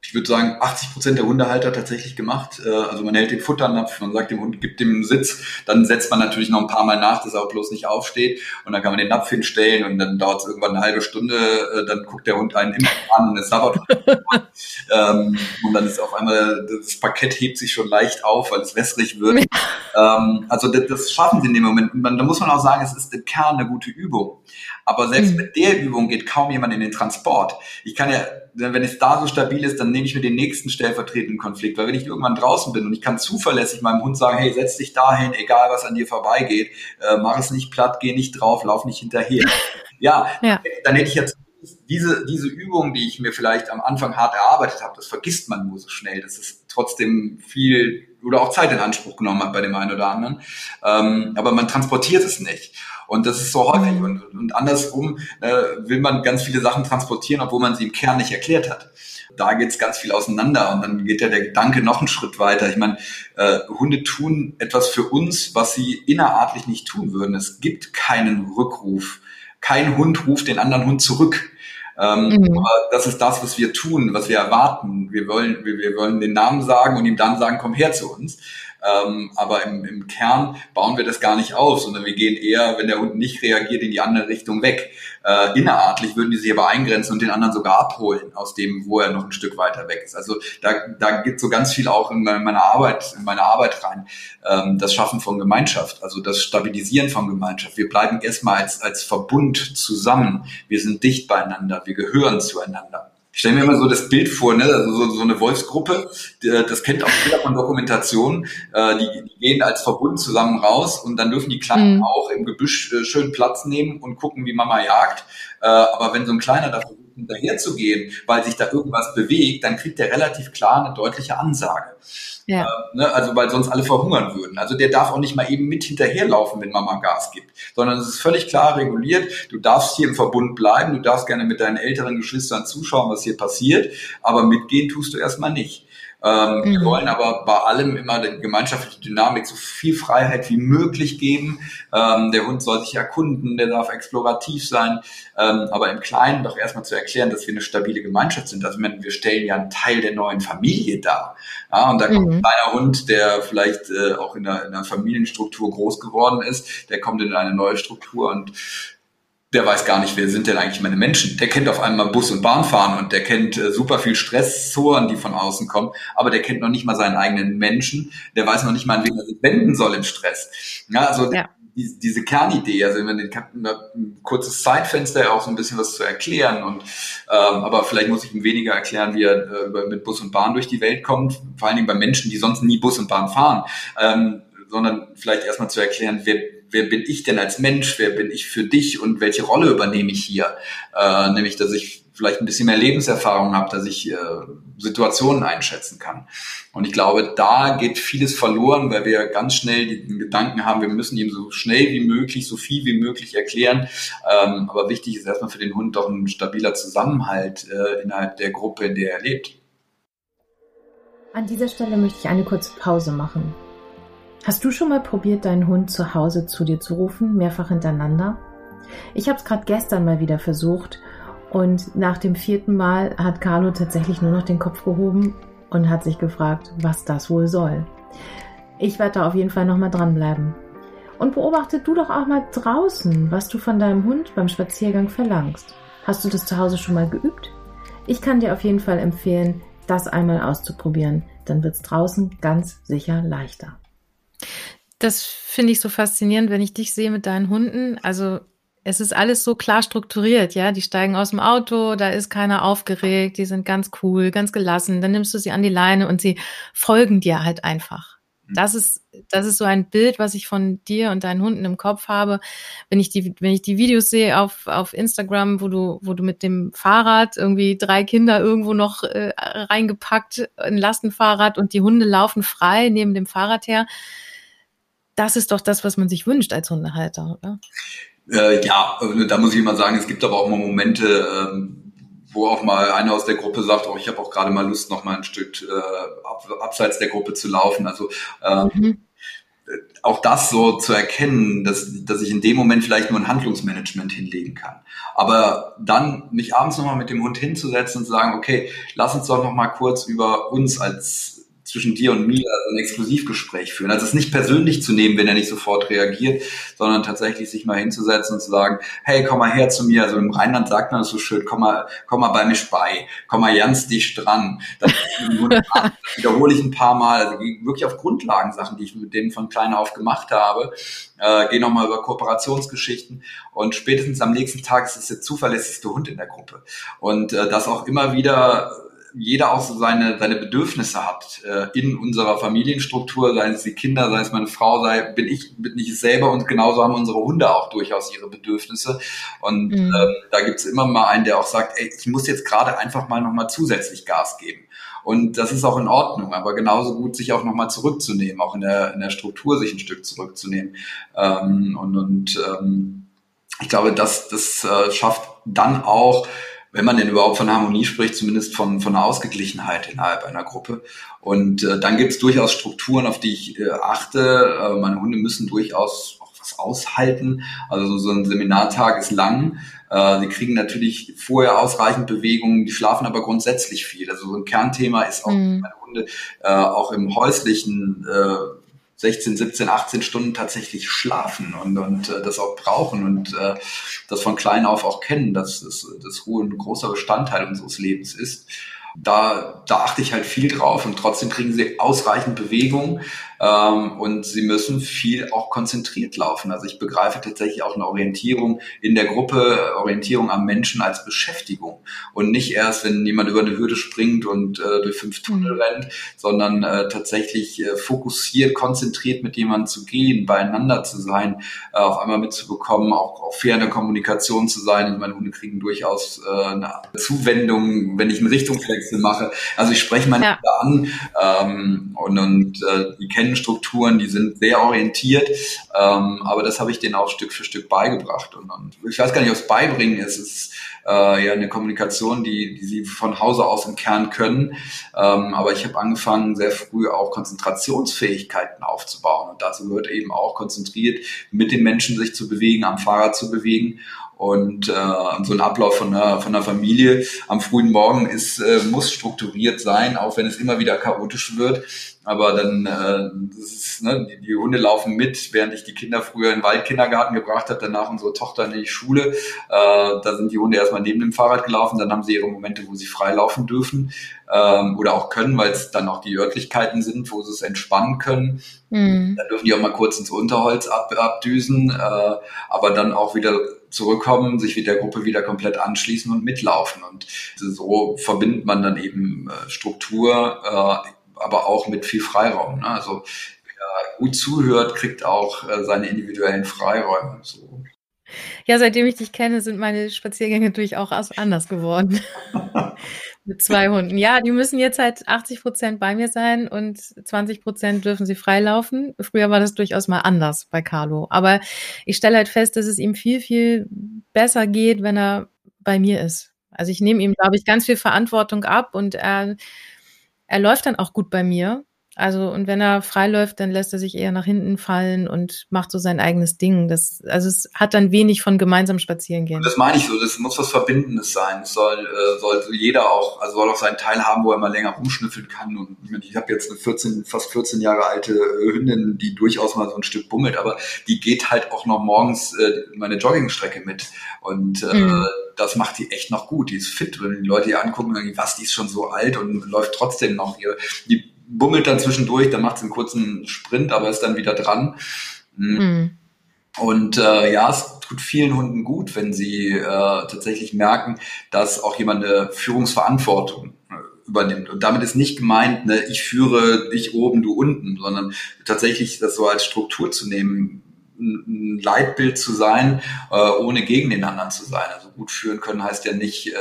ich würde sagen, 80 Prozent der Hundehalter tatsächlich gemacht. Äh, also man hält den Futternapf, man sagt dem Hund, gibt dem einen Sitz, dann setzt man natürlich noch ein paar Mal nach, dass er auch bloß nicht aufsteht und dann kann man den Napf hinstellen und dann dauert es irgendwann eine halbe Stunde, äh, dann guckt der Hund einen immer an und es sabbert ähm, und dann ist auf einmal, das Parkett hebt sich schon leicht auf, weil es wässrig wird. ähm, also das, das, schaffen sie in dem Moment. Und dann, da muss man auch sagen, es ist im Kern eine gute Übung. Aber selbst mhm. mit der Übung geht kaum jemand in den Transport. Ich kann ja wenn es da so stabil ist, dann nehme ich mir den nächsten stellvertretenden Konflikt. Weil wenn ich irgendwann draußen bin und ich kann zuverlässig meinem Hund sagen, hey, setz dich dahin, egal was an dir vorbeigeht, äh, mach es nicht platt, geh nicht drauf, lauf nicht hinterher. Ja, ja. dann hätte ich jetzt diese, diese Übung, die ich mir vielleicht am Anfang hart erarbeitet habe, das vergisst man nur so schnell. Das ist trotzdem viel oder auch Zeit in Anspruch genommen hat bei dem einen oder anderen. Ähm, aber man transportiert es nicht. Und das ist so häufig. Mhm. Und, und andersrum äh, will man ganz viele Sachen transportieren, obwohl man sie im Kern nicht erklärt hat. Da geht's ganz viel auseinander und dann geht ja der Gedanke noch einen Schritt weiter. Ich meine, äh, Hunde tun etwas für uns, was sie innerartlich nicht tun würden. Es gibt keinen Rückruf. Kein Hund ruft den anderen Hund zurück. Ähm, mhm. Aber das ist das, was wir tun, was wir erwarten. Wir wollen, wir, wir wollen den Namen sagen und ihm dann sagen, komm her zu uns. Ähm, aber im, im Kern bauen wir das gar nicht auf, sondern wir gehen eher, wenn der Hund nicht reagiert, in die andere Richtung weg. Äh, innerartlich würden die sich aber eingrenzen und den anderen sogar abholen aus dem, wo er noch ein Stück weiter weg ist. Also da, da geht so ganz viel auch in meine Arbeit, in meine Arbeit rein. Ähm, das Schaffen von Gemeinschaft, also das Stabilisieren von Gemeinschaft. Wir bleiben erstmal als, als Verbund zusammen. Wir sind dicht beieinander. Wir gehören zueinander. Ich stelle mir immer so das Bild vor, ne? also so, so eine Wolfsgruppe, das kennt auch jeder von Dokumentationen, äh, die, die gehen als Verbund zusammen raus und dann dürfen die Kleinen mhm. auch im Gebüsch äh, schön Platz nehmen und gucken, wie Mama jagt. Äh, aber wenn so ein Kleiner da versucht, hinterher zu gehen, weil sich da irgendwas bewegt, dann kriegt der relativ klar eine deutliche Ansage. Ja. Äh, ne, also weil sonst alle verhungern würden. Also der darf auch nicht mal eben mit hinterherlaufen, wenn Mama Gas gibt, sondern es ist völlig klar reguliert. Du darfst hier im Verbund bleiben, du darfst gerne mit deinen älteren Geschwistern zuschauen, was hier passiert, aber mitgehen tust du erstmal nicht. Ähm, mhm. Wir wollen aber bei allem immer die gemeinschaftliche Dynamik so viel Freiheit wie möglich geben. Ähm, der Hund soll sich erkunden, der darf explorativ sein, ähm, aber im Kleinen doch erstmal zu erklären, dass wir eine stabile Gemeinschaft sind. Also wir stellen ja einen Teil der neuen Familie dar. Ja, und da kommt mhm. ein kleiner Hund, der vielleicht äh, auch in einer, in einer Familienstruktur groß geworden ist, der kommt in eine neue Struktur und der weiß gar nicht, wer sind denn eigentlich meine Menschen. Der kennt auf einmal Bus und Bahn fahren und der kennt äh, super viel Stressoren, die von außen kommen, aber der kennt noch nicht mal seinen eigenen Menschen. Der weiß noch nicht mal, an wen er sich wenden soll im Stress. Ja, also ja. Die, diese Kernidee, also wenn man den ein kurzes Zeitfenster auch so ein bisschen was zu erklären und ähm, aber vielleicht muss ich ihm weniger erklären, wie er äh, mit Bus und Bahn durch die Welt kommt, vor allen Dingen bei Menschen, die sonst nie Bus und Bahn fahren, ähm, sondern vielleicht erstmal zu erklären, wer wer bin ich denn als Mensch, wer bin ich für dich und welche Rolle übernehme ich hier? Äh, nämlich, dass ich vielleicht ein bisschen mehr Lebenserfahrung habe, dass ich äh, Situationen einschätzen kann. Und ich glaube, da geht vieles verloren, weil wir ganz schnell den Gedanken haben, wir müssen ihm so schnell wie möglich, so viel wie möglich erklären. Ähm, aber wichtig ist erstmal für den Hund doch ein stabiler Zusammenhalt äh, innerhalb der Gruppe, in der er lebt. An dieser Stelle möchte ich eine kurze Pause machen. Hast du schon mal probiert, deinen Hund zu Hause zu dir zu rufen, mehrfach hintereinander? Ich habe es gerade gestern mal wieder versucht Und nach dem vierten Mal hat Carlo tatsächlich nur noch den Kopf gehoben und hat sich gefragt, was das wohl soll. Ich werde da auf jeden Fall nochmal dranbleiben. Und beobachte du doch auch mal draußen, was du von deinem Hund beim Spaziergang verlangst. Hast du das zu Hause schon mal geübt? Ich kann dir auf jeden Fall empfehlen, das einmal auszuprobieren. Dann wird es draußen ganz sicher leichter. Das finde ich so faszinierend, wenn ich dich sehe mit deinen Hunden. Also es ist alles so klar strukturiert, ja. Die steigen aus dem Auto, da ist keiner aufgeregt, die sind ganz cool, ganz gelassen. Dann nimmst du sie an die Leine und sie folgen dir halt einfach. Mhm. Das ist, das ist so ein Bild, was ich von dir und deinen Hunden im Kopf habe. Wenn ich die, wenn ich die Videos sehe auf, auf Instagram, wo du, wo du mit dem Fahrrad irgendwie drei Kinder irgendwo noch äh, reingepackt, ein Lastenfahrrad und die Hunde laufen frei neben dem Fahrrad her. Das ist doch das, was man sich wünscht als Hundehalter, oder? Äh, ja, da muss ich immer sagen, es gibt aber auch mal Momente, ähm, wo auch mal einer aus der Gruppe sagt, oh, ich habe auch gerade mal Lust, noch mal ein Stück äh, ab, abseits der Gruppe zu laufen. Also ähm, mhm. auch das so zu erkennen, dass, dass ich in dem Moment vielleicht nur ein Handlungsmanagement hinlegen kann. Aber dann mich abends nochmal mit dem Hund hinzusetzen und zu sagen, okay, lass uns doch noch mal kurz über uns als zwischen dir und mir also ein Exklusivgespräch führen. Also es nicht persönlich zu nehmen, wenn er nicht sofort reagiert, sondern tatsächlich sich mal hinzusetzen und zu sagen, hey, komm mal her zu mir. Also im Rheinland sagt man das so schön, komm mal, komm mal bei mir bei, komm mal ganz dicht dran. Das wiederhole ich ein paar Mal, also wirklich auf Grundlagensachen, die ich mit denen von klein auf gemacht habe. Äh, gehe nochmal über Kooperationsgeschichten und spätestens am nächsten Tag ist es der zuverlässigste Hund in der Gruppe. Und äh, das auch immer wieder jeder auch so seine, seine Bedürfnisse hat äh, in unserer Familienstruktur, sei es die Kinder, sei es meine Frau, sei bin ich, bin ich selber und genauso haben unsere Hunde auch durchaus ihre Bedürfnisse. Und mhm. ähm, da gibt's immer mal einen, der auch sagt, ey, ich muss jetzt gerade einfach mal nochmal zusätzlich Gas geben. Und das ist auch in Ordnung, aber genauso gut sich auch nochmal zurückzunehmen, auch in der, in der Struktur sich ein Stück zurückzunehmen. Ähm, und und ähm, ich glaube, das, das äh, schafft dann auch wenn man denn überhaupt von Harmonie spricht, zumindest von, von einer Ausgeglichenheit innerhalb einer Gruppe. Und äh, dann gibt es durchaus Strukturen, auf die ich äh, achte. Äh, meine Hunde müssen durchaus auch was aushalten. Also so ein Seminartag ist lang. Äh, sie kriegen natürlich vorher ausreichend Bewegungen, die schlafen aber grundsätzlich viel. Also so ein Kernthema ist auch mhm. meine Hunde äh, auch im häuslichen äh, 16, 17, 18 Stunden tatsächlich schlafen und, und äh, das auch brauchen und äh, das von klein auf auch kennen, dass das, das Ruhe ein großer Bestandteil unseres Lebens ist. Da, da achte ich halt viel drauf und trotzdem kriegen sie ausreichend Bewegung ähm, und sie müssen viel auch konzentriert laufen. Also ich begreife tatsächlich auch eine Orientierung in der Gruppe, Orientierung am Menschen als Beschäftigung und nicht erst, wenn jemand über eine Hürde springt und äh, durch fünf Tunnel mhm. rennt, sondern äh, tatsächlich äh, fokussiert, konzentriert mit jemandem zu gehen, beieinander zu sein, äh, auf einmal mitzubekommen, auch, auch fair in der Kommunikation zu sein. Und meine Hunde kriegen durchaus äh, eine Zuwendung, wenn ich einen Richtungswechsel mache. Also ich spreche meine ja. Hunde an ähm, und, und äh, die kennen kennen Strukturen, die sind sehr orientiert, ähm, aber das habe ich denen auch Stück für Stück beigebracht. Und, und ich weiß gar nicht, ob es beibringen ist. Es ist äh, ja eine Kommunikation, die, die sie von Hause aus im Kern können. Ähm, aber ich habe angefangen, sehr früh auch Konzentrationsfähigkeiten aufzubauen. Und dazu gehört eben auch konzentriert mit den Menschen sich zu bewegen, am Fahrrad zu bewegen und äh, so ein Ablauf von einer, von einer Familie am frühen Morgen ist, äh, muss strukturiert sein, auch wenn es immer wieder chaotisch wird. Aber dann, äh, das ist, ne, die, die Hunde laufen mit, während ich die Kinder früher in den Waldkindergarten gebracht habe, danach unsere Tochter in die Schule. Äh, da sind die Hunde erstmal neben dem Fahrrad gelaufen, dann haben sie ihre Momente, wo sie frei laufen dürfen ähm, oder auch können, weil es dann auch die Örtlichkeiten sind, wo sie es entspannen können. Mhm. Dann dürfen die auch mal kurz ins Unterholz ab, abdüsen, äh, aber dann auch wieder zurückkommen, sich mit der Gruppe wieder komplett anschließen und mitlaufen. Und so verbindet man dann eben äh, Struktur, äh, aber auch mit viel Freiraum. Ne? Also wer gut zuhört, kriegt auch äh, seine individuellen Freiräume. So. Ja, seitdem ich dich kenne, sind meine Spaziergänge durchaus anders geworden. Mit zwei Hunden. Ja, die müssen jetzt halt 80 Prozent bei mir sein und 20 Prozent dürfen sie freilaufen. Früher war das durchaus mal anders bei Carlo. Aber ich stelle halt fest, dass es ihm viel, viel besser geht, wenn er bei mir ist. Also ich nehme ihm, glaube ich, ganz viel Verantwortung ab und er, er läuft dann auch gut bei mir. Also, und wenn er frei läuft, dann lässt er sich eher nach hinten fallen und macht so sein eigenes Ding. Das, also es hat dann wenig von gemeinsam spazieren gehen. Das meine ich so, das muss was Verbindendes sein. Es soll, äh, soll jeder auch, also soll auch seinen Teil haben, wo er mal länger rumschnüffeln kann. Und ich, ich habe jetzt eine 14, fast 14 Jahre alte äh, Hündin, die durchaus mal so ein Stück bummelt, aber die geht halt auch noch morgens äh, meine Joggingstrecke mit. Und äh, mhm. das macht die echt noch gut. Die ist fit. Wenn die Leute ihr angucken, was, die ist schon so alt und läuft trotzdem noch. Ihr, die bummelt dann zwischendurch, dann macht sie einen kurzen Sprint, aber ist dann wieder dran. Mhm. Und äh, ja, es tut vielen Hunden gut, wenn sie äh, tatsächlich merken, dass auch jemand eine Führungsverantwortung äh, übernimmt. Und damit ist nicht gemeint, ne, ich führe dich oben, du unten, sondern tatsächlich das so als Struktur zu nehmen, ein Leitbild zu sein, äh, ohne gegen den anderen zu sein. Also gut führen können heißt ja nicht, äh,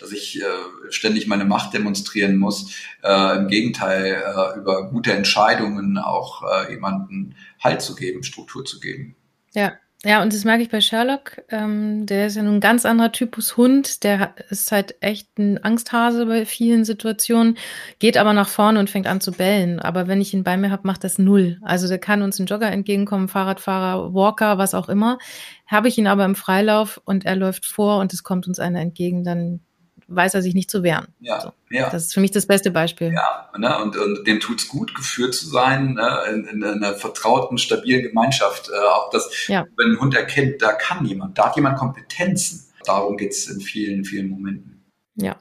dass ich äh, ständig meine Macht demonstrieren muss. Im Gegenteil, über gute Entscheidungen auch jemanden Halt zu geben, Struktur zu geben. Ja, ja, und das merke ich bei Sherlock. Ähm, der ist ja nun ein ganz anderer Typus Hund. Der ist halt echt ein Angsthase bei vielen Situationen, geht aber nach vorne und fängt an zu bellen. Aber wenn ich ihn bei mir habe, macht das null. Also der kann uns ein Jogger entgegenkommen, Fahrradfahrer, Walker, was auch immer. Habe ich ihn aber im Freilauf und er läuft vor und es kommt uns einer entgegen, dann weiß er sich nicht zu wehren. Ja, so. ja. Das ist für mich das beste Beispiel. Ja, ne? und, und dem tut's gut, geführt zu sein, ne? in, in einer vertrauten, stabilen Gemeinschaft. Äh, auch das, ja. wenn ein Hund erkennt, da kann jemand, da hat jemand Kompetenzen. Darum geht's in vielen, vielen Momenten. Ja.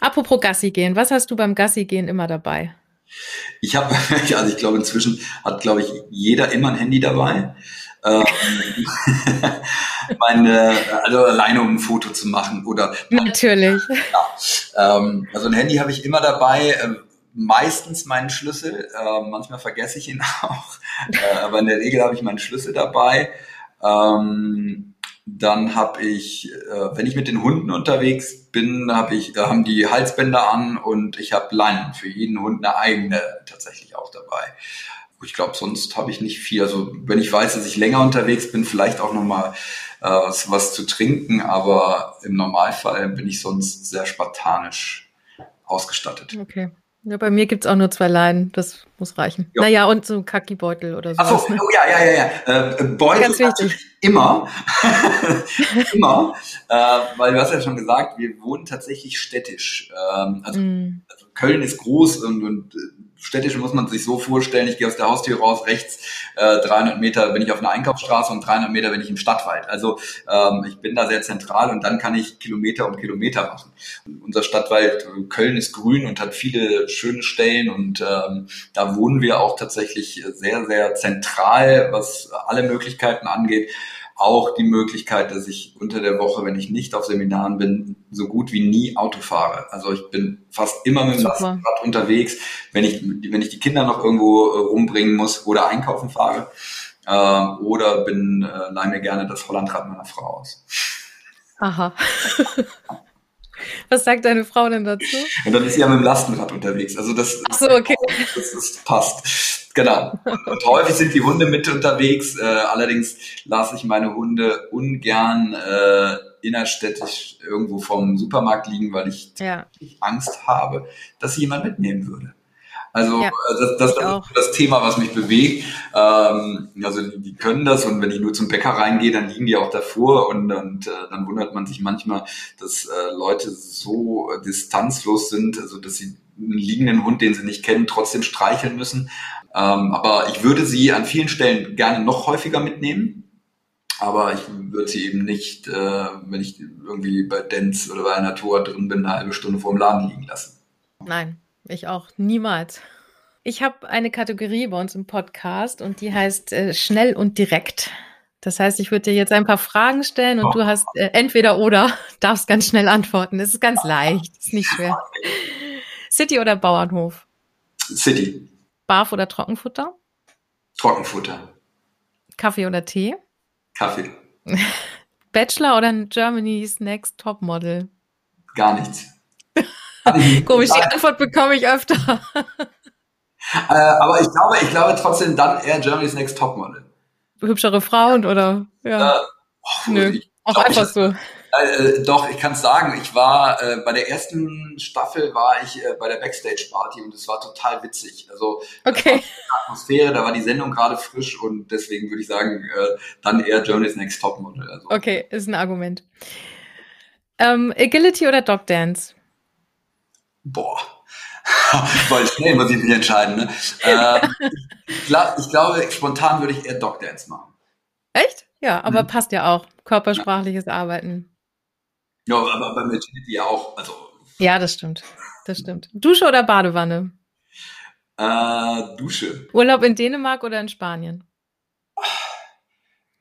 Apropos Gassi gehen, was hast du beim Gassi gehen immer dabei? Ich habe, also ich glaube, inzwischen hat, glaube ich, jeder immer ein Handy dabei. Ähm, meine, also alleine um ein Foto zu machen oder. Natürlich. Ja, ähm, also ein Handy habe ich immer dabei. Äh, meistens meinen Schlüssel. Äh, manchmal vergesse ich ihn auch. Äh, aber in der Regel habe ich meinen Schlüssel dabei. Ähm, dann habe ich, äh, wenn ich mit den Hunden unterwegs bin, habe ich, da haben die Halsbänder an und ich habe Leinen für jeden Hund eine eigene tatsächlich auch dabei ich glaube, sonst habe ich nicht viel. Also wenn ich weiß, dass ich länger unterwegs bin, vielleicht auch nochmal äh, was, was zu trinken, aber im Normalfall bin ich sonst sehr spartanisch ausgestattet. Okay. Ja, bei mir gibt's auch nur zwei Leinen, das muss reichen. Jo. Naja, und so ein Kaki-Beutel oder so. Ach so, ne? oh, ja, ja, ja, ja. Äh, Beutel Ganz wichtig. immer. immer. Äh, weil du hast ja schon gesagt, wir wohnen tatsächlich städtisch. Ähm, also, mm. also Köln ist groß und, und städtisch muss man sich so vorstellen, ich gehe aus der Haustür raus, rechts äh, 300 Meter bin ich auf einer Einkaufsstraße und 300 Meter bin ich im Stadtwald. Also ähm, ich bin da sehr zentral und dann kann ich Kilometer um Kilometer machen. Und unser Stadtwald äh, Köln ist grün und hat viele schöne Stellen und ähm, da wohnen wir auch tatsächlich sehr, sehr zentral, was alle Möglichkeiten angeht auch die Möglichkeit, dass ich unter der Woche, wenn ich nicht auf Seminaren bin, so gut wie nie Auto fahre. Also ich bin fast immer mit dem Lastenrad unterwegs, wenn ich, wenn ich die Kinder noch irgendwo äh, rumbringen muss oder einkaufen fahre. Äh, oder bin, äh, leih mir gerne das Hollandrad meiner Frau aus. Aha. Was sagt deine Frau denn dazu? Und dann ist sie ja mit dem Lastenrad unterwegs. Also das, Ach so, okay. das, das passt. Genau. Und häufig sind die Hunde mit unterwegs. Äh, allerdings lasse ich meine Hunde ungern äh, innerstädtisch irgendwo vom Supermarkt liegen, weil ich ja. Angst habe, dass sie jemand mitnehmen würde. Also ja, äh, das, das, das ist das Thema, was mich bewegt. Ähm, also die, die, können das und wenn ich nur zum Bäcker reingehe, dann liegen die auch davor und, und äh, dann wundert man sich manchmal, dass äh, Leute so distanzlos sind, also dass sie einen liegenden Hund, den sie nicht kennen, trotzdem streicheln müssen. Ähm, aber ich würde sie an vielen Stellen gerne noch häufiger mitnehmen. Aber ich würde sie eben nicht, äh, wenn ich irgendwie bei Dance oder bei Natur drin bin, eine halbe Stunde vor dem Laden liegen lassen. Nein, ich auch niemals. Ich habe eine Kategorie bei uns im Podcast und die heißt äh, schnell und direkt. Das heißt, ich würde dir jetzt ein paar Fragen stellen und oh. du hast äh, entweder oder, darfst ganz schnell antworten. Es ist ganz leicht, ist nicht schwer. City oder Bauernhof? City. Barf oder Trockenfutter? Trockenfutter. Kaffee oder Tee? Kaffee. Bachelor oder Germany's Next Topmodel? Gar nichts. Komisch, die Antwort bekomme ich öfter. äh, aber ich glaube, ich glaube trotzdem dann eher Germany's Next Topmodel. Hübschere Frauen oder? Ja. Äh, oh, Nö, auch einfach so. Äh, doch, ich kann es sagen. Ich war äh, bei der ersten Staffel war ich äh, bei der Backstage Party und es war total witzig. Also okay. Atmosphäre, da war die Sendung gerade frisch und deswegen würde ich sagen, äh, dann eher Journey's Next Topmodel. Also. Okay, ist ein Argument. Ähm, Agility oder Dog Dance? Boah. Weil schnell muss ich mich entscheiden. Ne? Äh, ich, glaub, ich glaube, spontan würde ich eher Dog Dance machen. Echt? Ja, aber mhm. passt ja auch. Körpersprachliches ja. Arbeiten. Ja, aber bei Agility ja auch. Also. Ja, das stimmt. Das stimmt. Dusche oder Badewanne? Äh, Dusche. Urlaub in Dänemark oder in Spanien?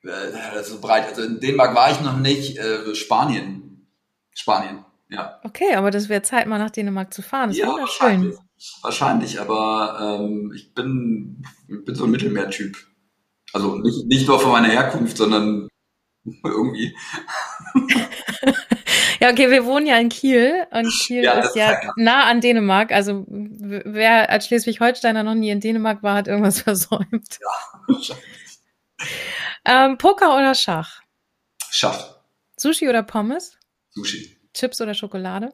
Äh, das ist breit. Also in Dänemark war ich noch nicht. Äh, Spanien. Spanien, ja. Okay, aber das wäre Zeit, mal nach Dänemark zu fahren. Das ist ja, wunderschön. Wahrscheinlich, wahrscheinlich aber ähm, ich bin, bin so ein Mittelmeertyp. Also nicht, nicht nur von meiner Herkunft, sondern irgendwie. ja, okay, wir wohnen ja in Kiel und Kiel ja, ist ja nah an Dänemark. Also wer als Schleswig-Holsteiner noch nie in Dänemark war, hat irgendwas versäumt. Ja, ähm, Poker oder Schach? Schach. Sushi oder Pommes? Sushi. Chips oder Schokolade?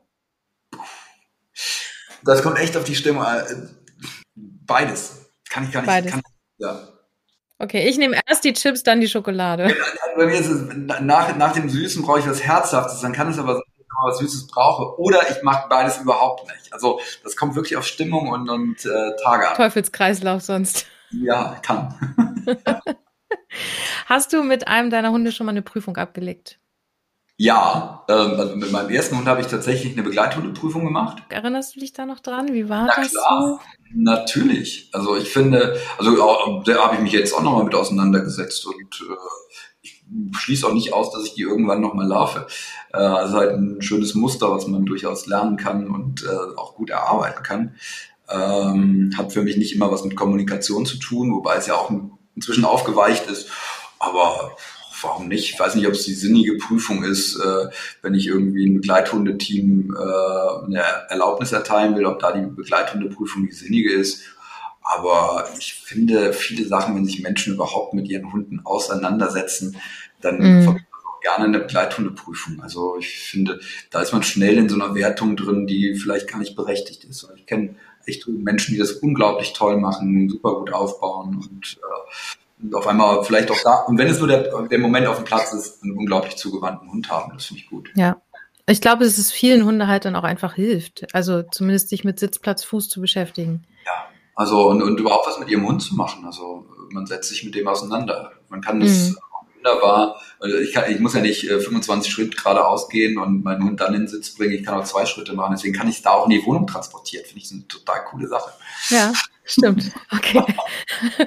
Das kommt echt auf die Stimmung. Beides. Kann ich gar nicht. Beides. Kann, ja. Okay, ich nehme erst die Chips, dann die Schokolade. Bei mir ist es, nach, nach dem Süßen brauche ich was Herzhaftes, dann kann es aber sein, dass ich was Süßes brauche. Oder ich mache beides überhaupt nicht. Also das kommt wirklich auf Stimmung und, und äh, Tage an. Teufelskreislauf sonst. Ja, kann. Hast du mit einem deiner Hunde schon mal eine Prüfung abgelegt? Ja, ähm, also mit meinem ersten Hund habe ich tatsächlich eine Begleithundeprüfung gemacht. Erinnerst du dich da noch dran? Wie war Na das klar, so? Natürlich. Also ich finde, also da habe ich mich jetzt auch nochmal mit auseinandergesetzt und äh, ich schließe auch nicht aus, dass ich die irgendwann nochmal laufe. Äh, also halt ein schönes Muster, was man durchaus lernen kann und äh, auch gut erarbeiten kann. Ähm, hat für mich nicht immer was mit Kommunikation zu tun, wobei es ja auch inzwischen aufgeweicht ist. Aber warum nicht? Ich weiß nicht, ob es die sinnige Prüfung ist, äh, wenn ich irgendwie ein Begleithundeteam äh, eine Erlaubnis erteilen will, ob da die Begleithundeprüfung die sinnige ist. Aber ich finde, viele Sachen, wenn sich Menschen überhaupt mit ihren Hunden auseinandersetzen, dann auch gerne eine Begleithundeprüfung. Also ich finde, da ist man schnell in so einer Wertung drin, die vielleicht gar nicht berechtigt ist. Ich kenne echt Menschen, die das unglaublich toll machen, super gut aufbauen und äh, und auf einmal vielleicht auch da, und wenn es nur der, der Moment auf dem Platz ist, einen unglaublich zugewandten Hund haben. Das finde ich gut. Ja. Ich glaube, dass es vielen Hundehaltern auch einfach hilft. Also zumindest sich mit Sitzplatz, Fuß zu beschäftigen. Ja. Also und, und überhaupt was mit ihrem Hund zu machen. Also man setzt sich mit dem auseinander. Man kann das mhm. wunderbar, also ich, kann, ich muss ja nicht 25 äh, Schritte geradeaus gehen und meinen Hund dann in den Sitz bringen. Ich kann auch zwei Schritte machen. Deswegen kann ich da auch in die Wohnung transportieren. Finde ich eine total coole Sache. Ja, stimmt. Okay.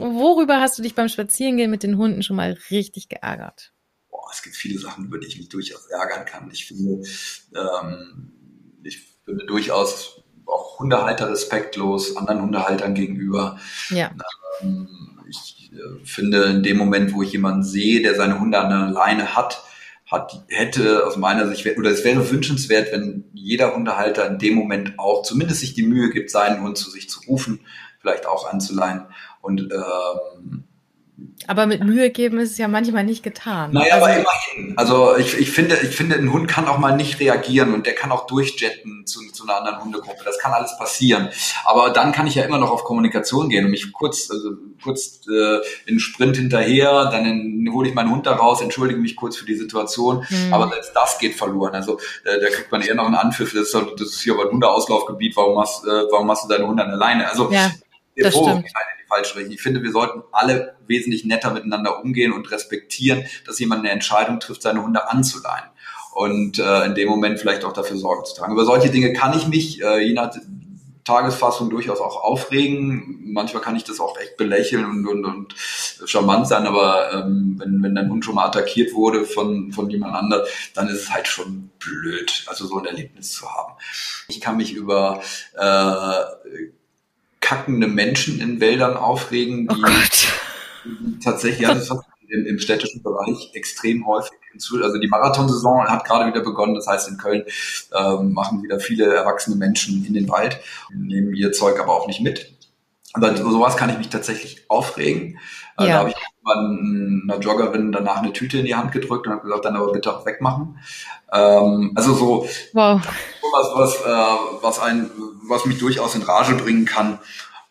Worüber hast du dich beim Spazierengehen mit den Hunden schon mal richtig geärgert? Boah, es gibt viele Sachen, über die ich mich durchaus ärgern kann. Ich finde, ähm, ich finde durchaus auch Hundehalter respektlos, anderen Hundehaltern gegenüber. Ja. Ähm, ich äh, finde, in dem Moment, wo ich jemanden sehe, der seine Hunde an der Leine hat, hat, hätte aus meiner Sicht, oder es wäre wünschenswert, wenn jeder Hundehalter in dem Moment auch zumindest sich die Mühe gibt, seinen Hund zu sich zu rufen, vielleicht auch anzuleihen. Und ähm, aber mit Mühe geben ist es ja manchmal nicht getan. Naja, also, aber immerhin. Also ich, ich, finde, ich finde, ein Hund kann auch mal nicht reagieren und der kann auch durchjetten zu, zu einer anderen Hundegruppe. Das kann alles passieren. Aber dann kann ich ja immer noch auf Kommunikation gehen und mich kurz, also kurz äh, in Sprint hinterher, dann hole ich meinen Hund da raus, entschuldige mich kurz für die Situation. Mhm. Aber selbst das geht verloren. Also äh, da kriegt man eher noch einen Anpfiff. Das ist, das ist hier aber ein Hundeauslaufgebiet. Warum machst, äh, warum machst du deine Hunde alleine? Also ja, das stimmt falsch sprechen. Ich finde, wir sollten alle wesentlich netter miteinander umgehen und respektieren, dass jemand eine Entscheidung trifft, seine Hunde anzuleihen. Und äh, in dem Moment vielleicht auch dafür Sorge zu tragen. Über solche Dinge kann ich mich, äh, je nach Tagesfassung durchaus auch aufregen. Manchmal kann ich das auch echt belächeln und, und, und charmant sein, aber ähm, wenn, wenn dein Hund schon mal attackiert wurde von, von jemand anderem, dann ist es halt schon blöd, also so ein Erlebnis zu haben. Ich kann mich über äh, kackende Menschen in Wäldern aufregen, die, oh die tatsächlich, ja, das ist im, im städtischen Bereich extrem häufig. Also die Marathonsaison hat gerade wieder begonnen. Das heißt, in Köln ähm, machen wieder viele erwachsene Menschen in den Wald, nehmen ihr Zeug aber auch nicht mit. aber sowas kann ich mich tatsächlich aufregen. Äh, ja. Da habe ich einer Joggerin danach eine Tüte in die Hand gedrückt und habe gesagt, dann aber bitte auch wegmachen. Ähm, also so wow. Was, was, äh, was, ein, was mich durchaus in Rage bringen kann.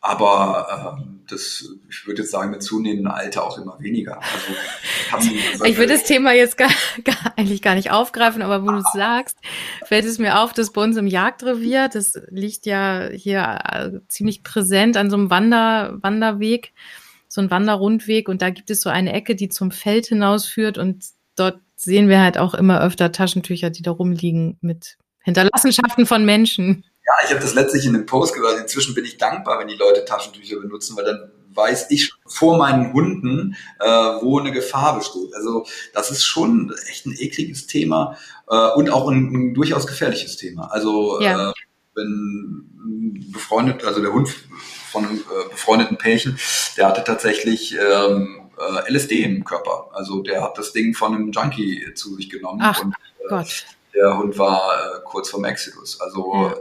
Aber äh, das, ich würde jetzt sagen, mit zunehmendem Alter auch immer weniger. Also, ich würde das Thema jetzt gar, gar, eigentlich gar nicht aufgreifen, aber wo du es sagst, fällt es mir auf, dass bei uns im Jagdrevier, das liegt ja hier äh, ziemlich präsent an so einem Wander, Wanderweg, so ein Wanderrundweg und da gibt es so eine Ecke, die zum Feld hinausführt und dort sehen wir halt auch immer öfter Taschentücher, die da rumliegen mit Hinterlassenschaften von Menschen. Ja, ich habe das letztlich in einem Post gesagt. Inzwischen bin ich dankbar, wenn die Leute Taschentücher benutzen, weil dann weiß ich vor meinen Hunden, äh, wo eine Gefahr besteht. Also das ist schon echt ein ekliges Thema äh, und auch ein, ein, durchaus gefährliches Thema. Also ja. äh, wenn befreundet, also der Hund von einem äh, befreundeten Pärchen, der hatte tatsächlich ähm, äh, LSD im Körper. Also der hat das Ding von einem Junkie zu sich genommen. Ach, und, äh, Gott. Der Hund war äh, kurz vorm Exodus. Also ja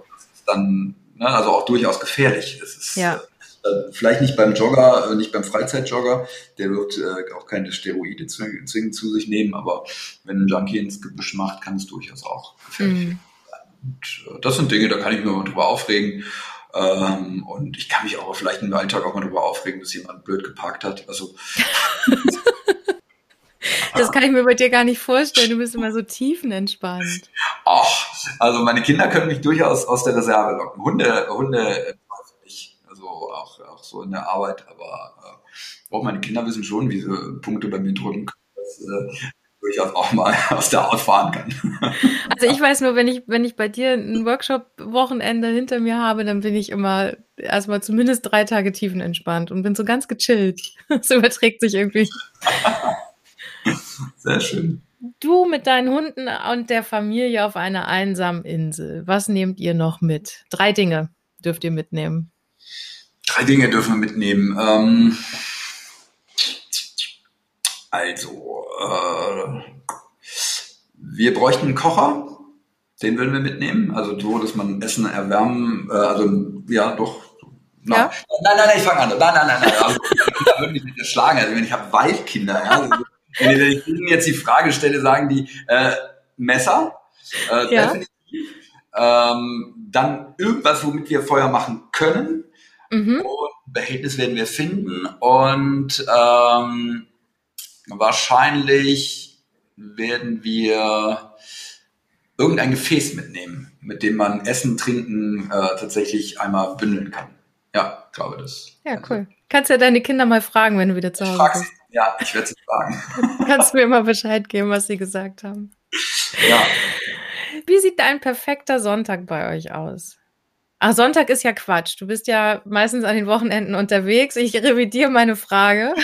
dann ne, also auch durchaus gefährlich. Es ist ja. äh, vielleicht nicht beim Jogger, äh, nicht beim Freizeitjogger, der wird äh, auch keine Steroide zwingend zu sich nehmen, aber wenn ein Junkie ins Gebüsch macht, kann es durchaus auch gefährlich mhm. sein. Und, äh, das sind Dinge, da kann ich mir mal drüber aufregen. Ähm, und ich kann mich auch vielleicht im Alltag auch mal drüber aufregen, dass jemand blöd geparkt hat. Also Das kann ich mir bei dir gar nicht vorstellen. Du bist immer so tiefenentspannt. Ach, also meine Kinder können mich durchaus aus der Reserve locken. Hunde, Hunde nicht. Also auch, auch so in der Arbeit, aber äh, auch meine Kinder wissen schon, wie sie Punkte bei mir drücken können. Das, äh, durchaus auch mal aus der Haut fahren kann. Also ich weiß nur, wenn ich, wenn ich bei dir ein Workshop-Wochenende hinter mir habe, dann bin ich immer erstmal zumindest drei Tage tiefenentspannt und bin so ganz gechillt. Das überträgt sich irgendwie. Sehr schön. Du mit deinen Hunden und der Familie auf einer einsamen Insel. Was nehmt ihr noch mit? Drei Dinge dürft ihr mitnehmen. Drei Dinge dürfen wir mitnehmen. Ähm, also, äh, wir bräuchten einen Kocher. Den würden wir mitnehmen. Also so, dass man Essen erwärmen, äh, also ja, doch. Na, ja? Nein, nein, nein, ich fange an. Nein, nein, nein, nein. Also, da würde mich nicht erschlagen. Also, wenn ich habe Waldkinder, ja. Also, wenn ich Ihnen jetzt die Frage stelle, sagen die äh, Messer, äh, ja. definitiv. Ähm, dann irgendwas, womit wir Feuer machen können. Mhm. Und Behältnis werden wir finden. Und ähm, wahrscheinlich werden wir irgendein Gefäß mitnehmen, mit dem man Essen, Trinken äh, tatsächlich einmal bündeln kann. Ja, glaube das. Ja, cool. Kannst ja deine Kinder mal fragen, wenn du wieder zu Hause bist. Ja, ich werde es fragen. Kannst du mir mal Bescheid geben, was sie gesagt haben? Ja. Wie sieht ein perfekter Sonntag bei euch aus? Ach, Sonntag ist ja Quatsch. Du bist ja meistens an den Wochenenden unterwegs. Ich revidiere meine Frage.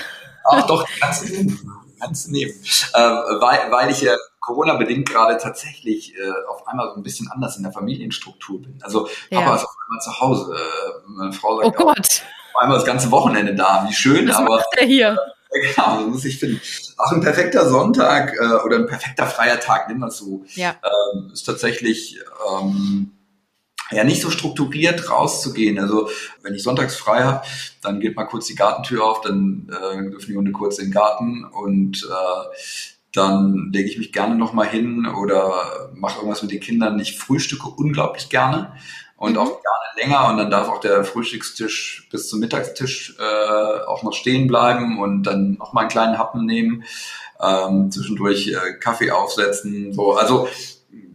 Ach doch, kannst du nehmen. Kannst du nehmen. Äh, weil, weil ich ja Corona-bedingt gerade tatsächlich äh, auf einmal so ein bisschen anders in der Familienstruktur bin. Also Papa ja. ist auf einmal zu Hause. Äh, meine Frau sagt oh Gott. auf einmal das ganze Wochenende da. Wie schön, Was aber. Macht er hier? Genau, so muss ich finden. Auch ein perfekter Sonntag äh, oder ein perfekter freier Tag, nimm das so, ja. ähm, ist tatsächlich ähm, ja nicht so strukturiert rauszugehen. Also wenn ich sonntags frei habe, dann geht mal kurz die Gartentür auf, dann äh, dürfen die Hunde kurz in den Garten und äh, dann lege ich mich gerne nochmal hin oder mache irgendwas mit den Kindern. Ich frühstücke unglaublich gerne und mhm. auch gerne länger und dann darf auch der Frühstückstisch bis zum Mittagstisch äh, auch noch stehen bleiben und dann noch mal einen kleinen Happen nehmen, ähm, zwischendurch äh, Kaffee aufsetzen, so also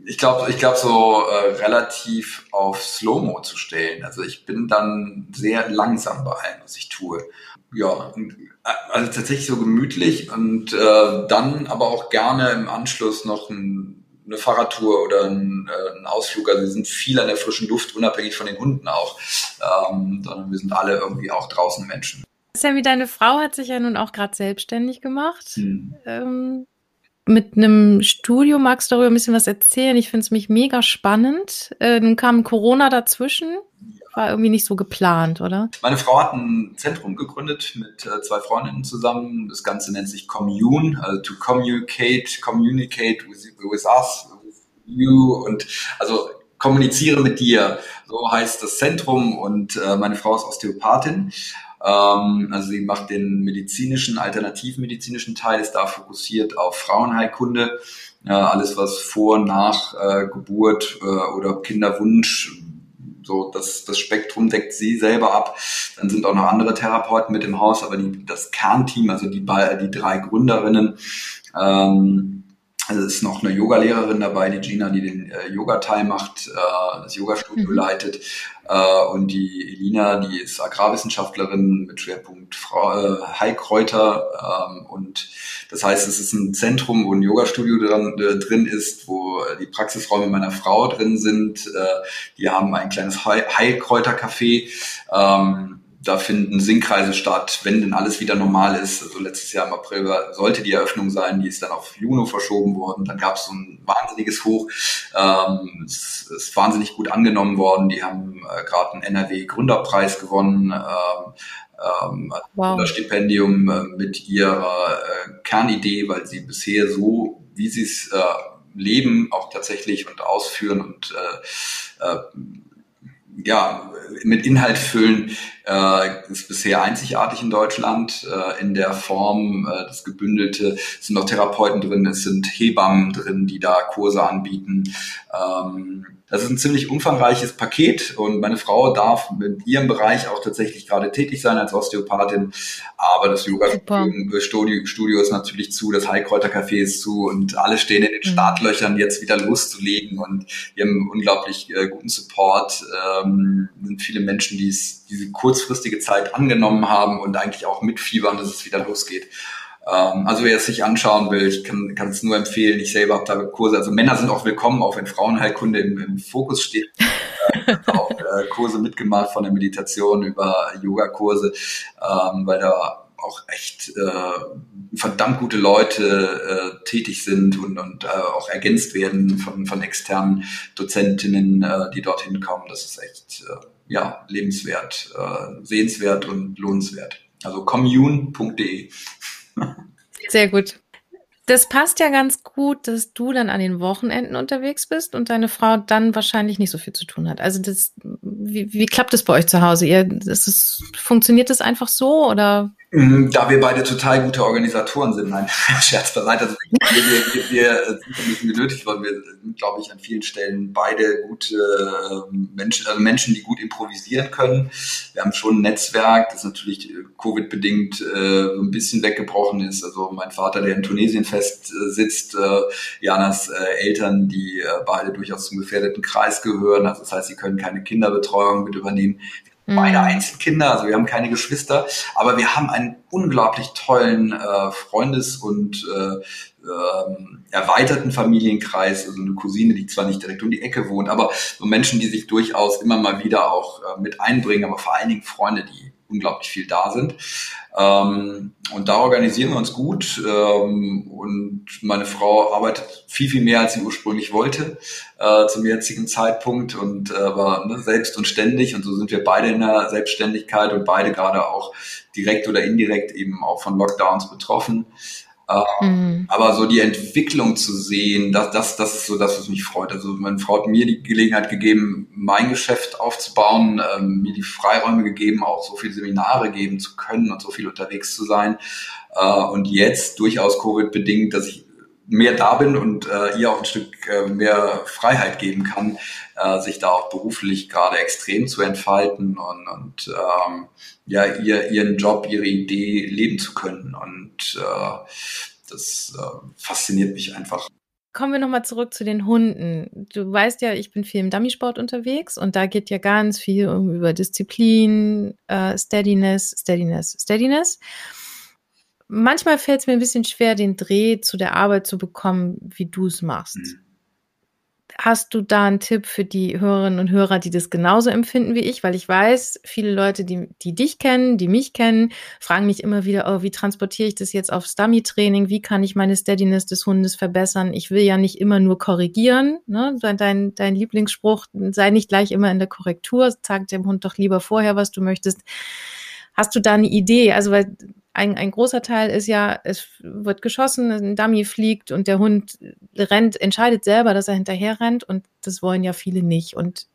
ich glaube, ich glaube so äh, relativ auf Slow-Mo zu stellen. Also ich bin dann sehr langsam bei allem, was ich tue. Ja, äh, also tatsächlich so gemütlich und äh, dann aber auch gerne im Anschluss noch ein eine Fahrradtour oder ein, äh, ein, Ausflug. Also wir sind viel an der frischen Luft, unabhängig von den Hunden auch. Ähm, sondern wir sind alle irgendwie auch draußen Menschen. Sammy, deine Frau hat sich ja nun auch gerade selbstständig gemacht. Hm. Ähm, mit einem Studio. Magst du darüber ein bisschen was erzählen? Ich finde es mich mega spannend. Äh, nun kam Corona dazwischen. War irgendwie nicht so geplant, oder? Meine Frau hat ein Zentrum gegründet mit äh, zwei Freundinnen zusammen. Das Ganze nennt sich Commune, also to communicate, communicate with, with us, with you und also kommuniziere mit dir. So heißt das Zentrum und äh, meine Frau ist Osteopathin. Ähm, also sie macht den medizinischen, alternativmedizinischen Teil, ist da fokussiert auf Frauenheilkunde. Alles, was vor, nach äh, Geburt äh, oder Kinderwunsch so, das, das Spektrum deckt sie selber ab. Dann sind auch noch andere Therapeuten mit im Haus, aber die, das Kernteam, also die, die drei Gründerinnen, ähm, also es ist noch eine Yoga-Lehrerin dabei, die Gina, die den äh, Yoga-Teil macht, äh, das Yoga-Studio mhm. leitet. Äh, und die Elina, die ist Agrarwissenschaftlerin mit Schwerpunkt Frau, äh, Heilkräuter. Ähm, und das heißt, es ist ein Zentrum, wo ein Yoga-Studio dran, äh, drin ist, wo die Praxisräume meiner Frau drin sind. Äh, die haben ein kleines Heilkräuter-Café. Ähm, da finden Sinkkreise statt, wenn denn alles wieder normal ist. Also letztes Jahr im April sollte die Eröffnung sein, die ist dann auf Juno verschoben worden. Dann gab es so ein wahnsinniges Hoch. Ähm, es ist wahnsinnig gut angenommen worden. Die haben äh, gerade einen NRW Gründerpreis gewonnen. Ähm, wow. Stipendium äh, mit ihrer äh, Kernidee, weil sie bisher so, wie sie es äh, leben, auch tatsächlich und ausführen und äh, äh, ja, mit Inhalt füllen, äh, ist bisher einzigartig in Deutschland äh, in der Form, äh, das gebündelte, es sind noch Therapeuten drin, es sind Hebammen drin, die da Kurse anbieten. Ähm, das ist ein ziemlich umfangreiches Paket und meine Frau darf mit ihrem Bereich auch tatsächlich gerade tätig sein als Osteopathin. Aber das Yoga-Studio ist natürlich zu, das Heilkräutercafé ist zu und alle stehen in den mhm. Startlöchern, jetzt wieder loszulegen und wir haben unglaublich äh, guten Support. Ähm, sind viele Menschen, die es diese kurzfristige Zeit angenommen haben und eigentlich auch mitfiebern, dass es wieder losgeht. Ähm, also wer es sich anschauen will, ich kann, es nur empfehlen. Ich selber habe da Kurse. Also Männer sind auch willkommen, auch wenn Frauenheilkunde im, im Fokus steht. äh, auch äh, Kurse mitgemacht von der Meditation über Yogakurse, ähm, weil da auch echt äh, verdammt gute Leute äh, tätig sind und, und äh, auch ergänzt werden von, von externen Dozentinnen, äh, die dorthin kommen. Das ist echt äh, ja, lebenswert, äh, sehenswert und lohnenswert. Also commune.de. Sehr gut. Das passt ja ganz gut, dass du dann an den Wochenenden unterwegs bist und deine Frau dann wahrscheinlich nicht so viel zu tun hat. Also das, wie, wie klappt das bei euch zu Hause? Ihr, ist funktioniert das einfach so oder da wir beide total gute Organisatoren sind, nein, Scherz beiseite, also wir, wir, wir sind ein bisschen genötigt worden. Wir sind, glaube ich, an vielen Stellen beide gute ähm, Menschen, also Menschen, die gut improvisieren können. Wir haben schon ein Netzwerk, das natürlich Covid-bedingt äh, ein bisschen weggebrochen ist. Also mein Vater, der in Tunesien fest äh, sitzt, äh, Janas äh, Eltern, die äh, beide durchaus zum gefährdeten Kreis gehören. Also das heißt, sie können keine Kinderbetreuung mit übernehmen beide mhm. Einzelkinder, also wir haben keine Geschwister, aber wir haben einen unglaublich tollen äh, Freundes- und äh, ähm, erweiterten Familienkreis, also eine Cousine, die zwar nicht direkt um die Ecke wohnt, aber so Menschen, die sich durchaus immer mal wieder auch äh, mit einbringen, aber vor allen Dingen Freunde, die unglaublich viel da sind. Ähm, und da organisieren wir uns gut. Ähm, und meine Frau arbeitet viel, viel mehr, als sie ursprünglich wollte äh, zum jetzigen Zeitpunkt und äh, war ne, selbst und ständig. Und so sind wir beide in der Selbstständigkeit und beide gerade auch direkt oder indirekt eben auch von Lockdowns betroffen. Mhm. Aber so die Entwicklung zu sehen, das, das, das ist so das, was mich freut. Also meine Frau hat mir die Gelegenheit gegeben, mein Geschäft aufzubauen, ähm, mir die Freiräume gegeben, auch so viele Seminare geben zu können und so viel unterwegs zu sein. Äh, und jetzt durchaus Covid bedingt, dass ich mehr da bin und äh, ihr auch ein Stück äh, mehr Freiheit geben kann, äh, sich da auch beruflich gerade extrem zu entfalten und, und ähm, ja, ihr, ihren Job, ihre Idee leben zu können. Und äh, das äh, fasziniert mich einfach. Kommen wir nochmal zurück zu den Hunden. Du weißt ja, ich bin viel im Dummy-Sport unterwegs und da geht ja ganz viel um, über Disziplin, äh, Steadiness, Steadiness, Steadiness manchmal fällt es mir ein bisschen schwer, den Dreh zu der Arbeit zu bekommen, wie du es machst. Mhm. Hast du da einen Tipp für die Hörerinnen und Hörer, die das genauso empfinden wie ich? Weil ich weiß, viele Leute, die, die dich kennen, die mich kennen, fragen mich immer wieder, oh, wie transportiere ich das jetzt aufs Dummy-Training? Wie kann ich meine Steadiness des Hundes verbessern? Ich will ja nicht immer nur korrigieren. Ne? Dein, dein Lieblingsspruch, sei nicht gleich immer in der Korrektur, sag dem Hund doch lieber vorher, was du möchtest. Hast du da eine Idee? Also, weil ein, ein großer Teil ist ja, es wird geschossen, ein Dummy fliegt und der Hund rennt, entscheidet selber, dass er hinterher rennt und das wollen ja viele nicht. Und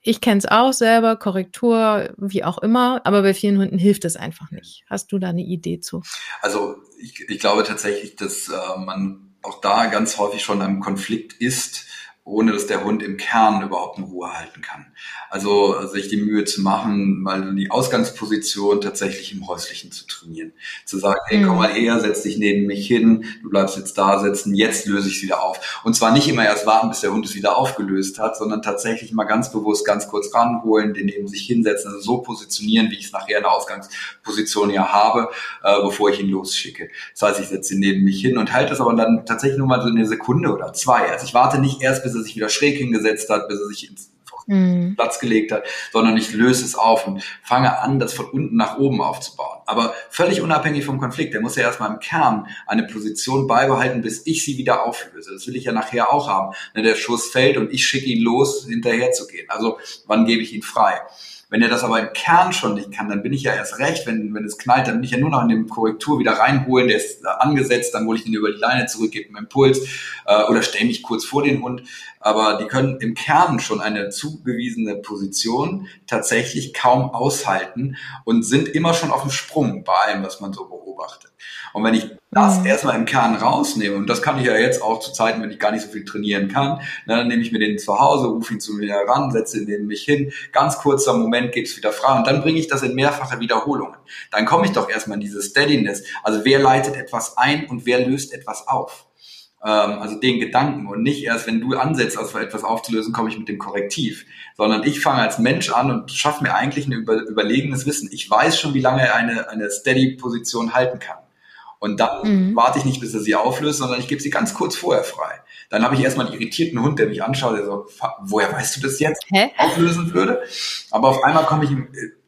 ich kenne es auch selber, Korrektur, wie auch immer, aber bei vielen Hunden hilft es einfach nicht. Hast du da eine Idee zu? Also ich, ich glaube tatsächlich, dass äh, man auch da ganz häufig schon einem Konflikt ist, ohne dass der Hund im Kern überhaupt in Ruhe halten kann. Also sich die Mühe zu machen, mal die Ausgangsposition tatsächlich im Häuslichen zu trainieren. Zu sagen, hey, komm mhm. mal her, setz dich neben mich hin, du bleibst jetzt da sitzen, jetzt löse ich es wieder auf. Und zwar nicht immer erst warten, bis der Hund es wieder aufgelöst hat, sondern tatsächlich mal ganz bewusst ganz kurz ranholen, den neben sich hinsetzen, also so positionieren, wie ich es nachher in der Ausgangsposition ja habe, äh, bevor ich ihn losschicke. Das heißt, ich setze ihn neben mich hin und halte es aber dann tatsächlich nur mal so eine Sekunde oder zwei. Also ich warte nicht erst, bis er sich wieder schräg hingesetzt hat, bis er sich ins mhm. Platz gelegt hat, sondern ich löse es auf und fange an, das von unten nach oben aufzubauen. Aber völlig unabhängig vom Konflikt. Der muss ja erstmal im Kern eine Position beibehalten, bis ich sie wieder auflöse. Das will ich ja nachher auch haben. Wenn der Schuss fällt und ich schicke ihn los, hinterher zu gehen. Also wann gebe ich ihn frei? Wenn er das aber im Kern schon nicht kann, dann bin ich ja erst recht, wenn, wenn es knallt, dann bin ich ja nur noch in dem Korrektur wieder reinholen, der ist angesetzt, dann hole ich den über die Leine zurück, gebe einen Impuls äh, oder stelle mich kurz vor den Hund. Aber die können im Kern schon eine zugewiesene Position tatsächlich kaum aushalten und sind immer schon auf dem Sprung bei allem, was man so beobachtet. Und wenn ich das mhm. erstmal im Kern rausnehme, und das kann ich ja jetzt auch zu Zeiten, wenn ich gar nicht so viel trainieren kann, ne, dann nehme ich mir den zu Hause, rufe ihn zu mir heran, setze ihn neben mich hin, ganz kurzer Moment geht es wieder frei und dann bringe ich das in mehrfache Wiederholungen. Dann komme ich doch erstmal in diese Steadiness. Also wer leitet etwas ein und wer löst etwas auf? Ähm, also den Gedanken und nicht erst, wenn du ansetzt, also etwas aufzulösen, komme ich mit dem Korrektiv, sondern ich fange als Mensch an und schaffe mir eigentlich ein über, überlegenes Wissen. Ich weiß schon, wie lange er eine, eine Steady-Position halten kann. Und dann mhm. warte ich nicht, bis er sie auflöst, sondern ich gebe sie ganz kurz vorher frei. Dann habe ich erstmal einen irritierten Hund, der mich anschaut, der so, woher weißt du das jetzt? Hä? Auflösen würde. Aber auf einmal komme ich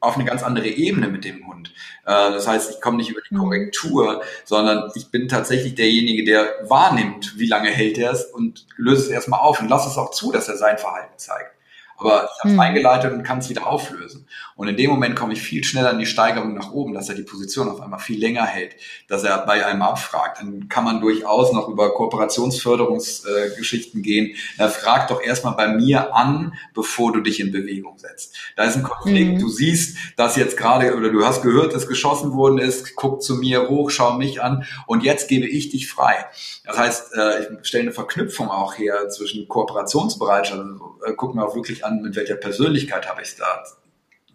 auf eine ganz andere Ebene mit dem Hund. Äh, das heißt, ich komme nicht über die mhm. Korrektur, sondern ich bin tatsächlich derjenige, der wahrnimmt, wie lange hält er es und löse es erstmal auf und lasse es auch zu, dass er sein Verhalten zeigt. Aber ich habe es mhm. eingeleitet und kann es wieder auflösen. Und in dem Moment komme ich viel schneller in die Steigerung nach oben, dass er die Position auf einmal viel länger hält, dass er bei einem abfragt. Dann kann man durchaus noch über Kooperationsförderungsgeschichten äh, gehen. Er fragt doch erstmal bei mir an, bevor du dich in Bewegung setzt. Da ist ein Konflikt. Mhm. Du siehst, dass jetzt gerade, oder du hast gehört, dass geschossen worden ist, guck zu mir hoch, schau mich an und jetzt gebe ich dich frei. Das heißt, äh, ich stelle eine Verknüpfung auch her zwischen Kooperationsbereitschaft, also, äh, guck mir auch wirklich an, mit welcher Persönlichkeit habe ich da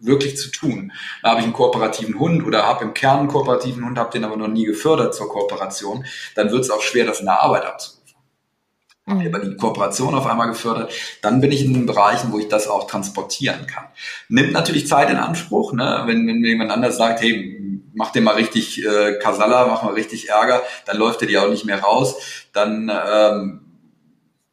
wirklich zu tun. Da habe ich einen kooperativen Hund oder habe im Kern einen kooperativen Hund, habe den aber noch nie gefördert zur Kooperation, dann wird es auch schwer, das in der Arbeit abzurufen. Habe mhm. aber die Kooperation auf einmal gefördert, dann bin ich in den Bereichen, wo ich das auch transportieren kann. Nimmt natürlich Zeit in Anspruch, ne? wenn, wenn mir jemand anders sagt, hey, mach dir mal richtig äh, Kasala, mach mal richtig Ärger, dann läuft er dir auch nicht mehr raus, dann ähm,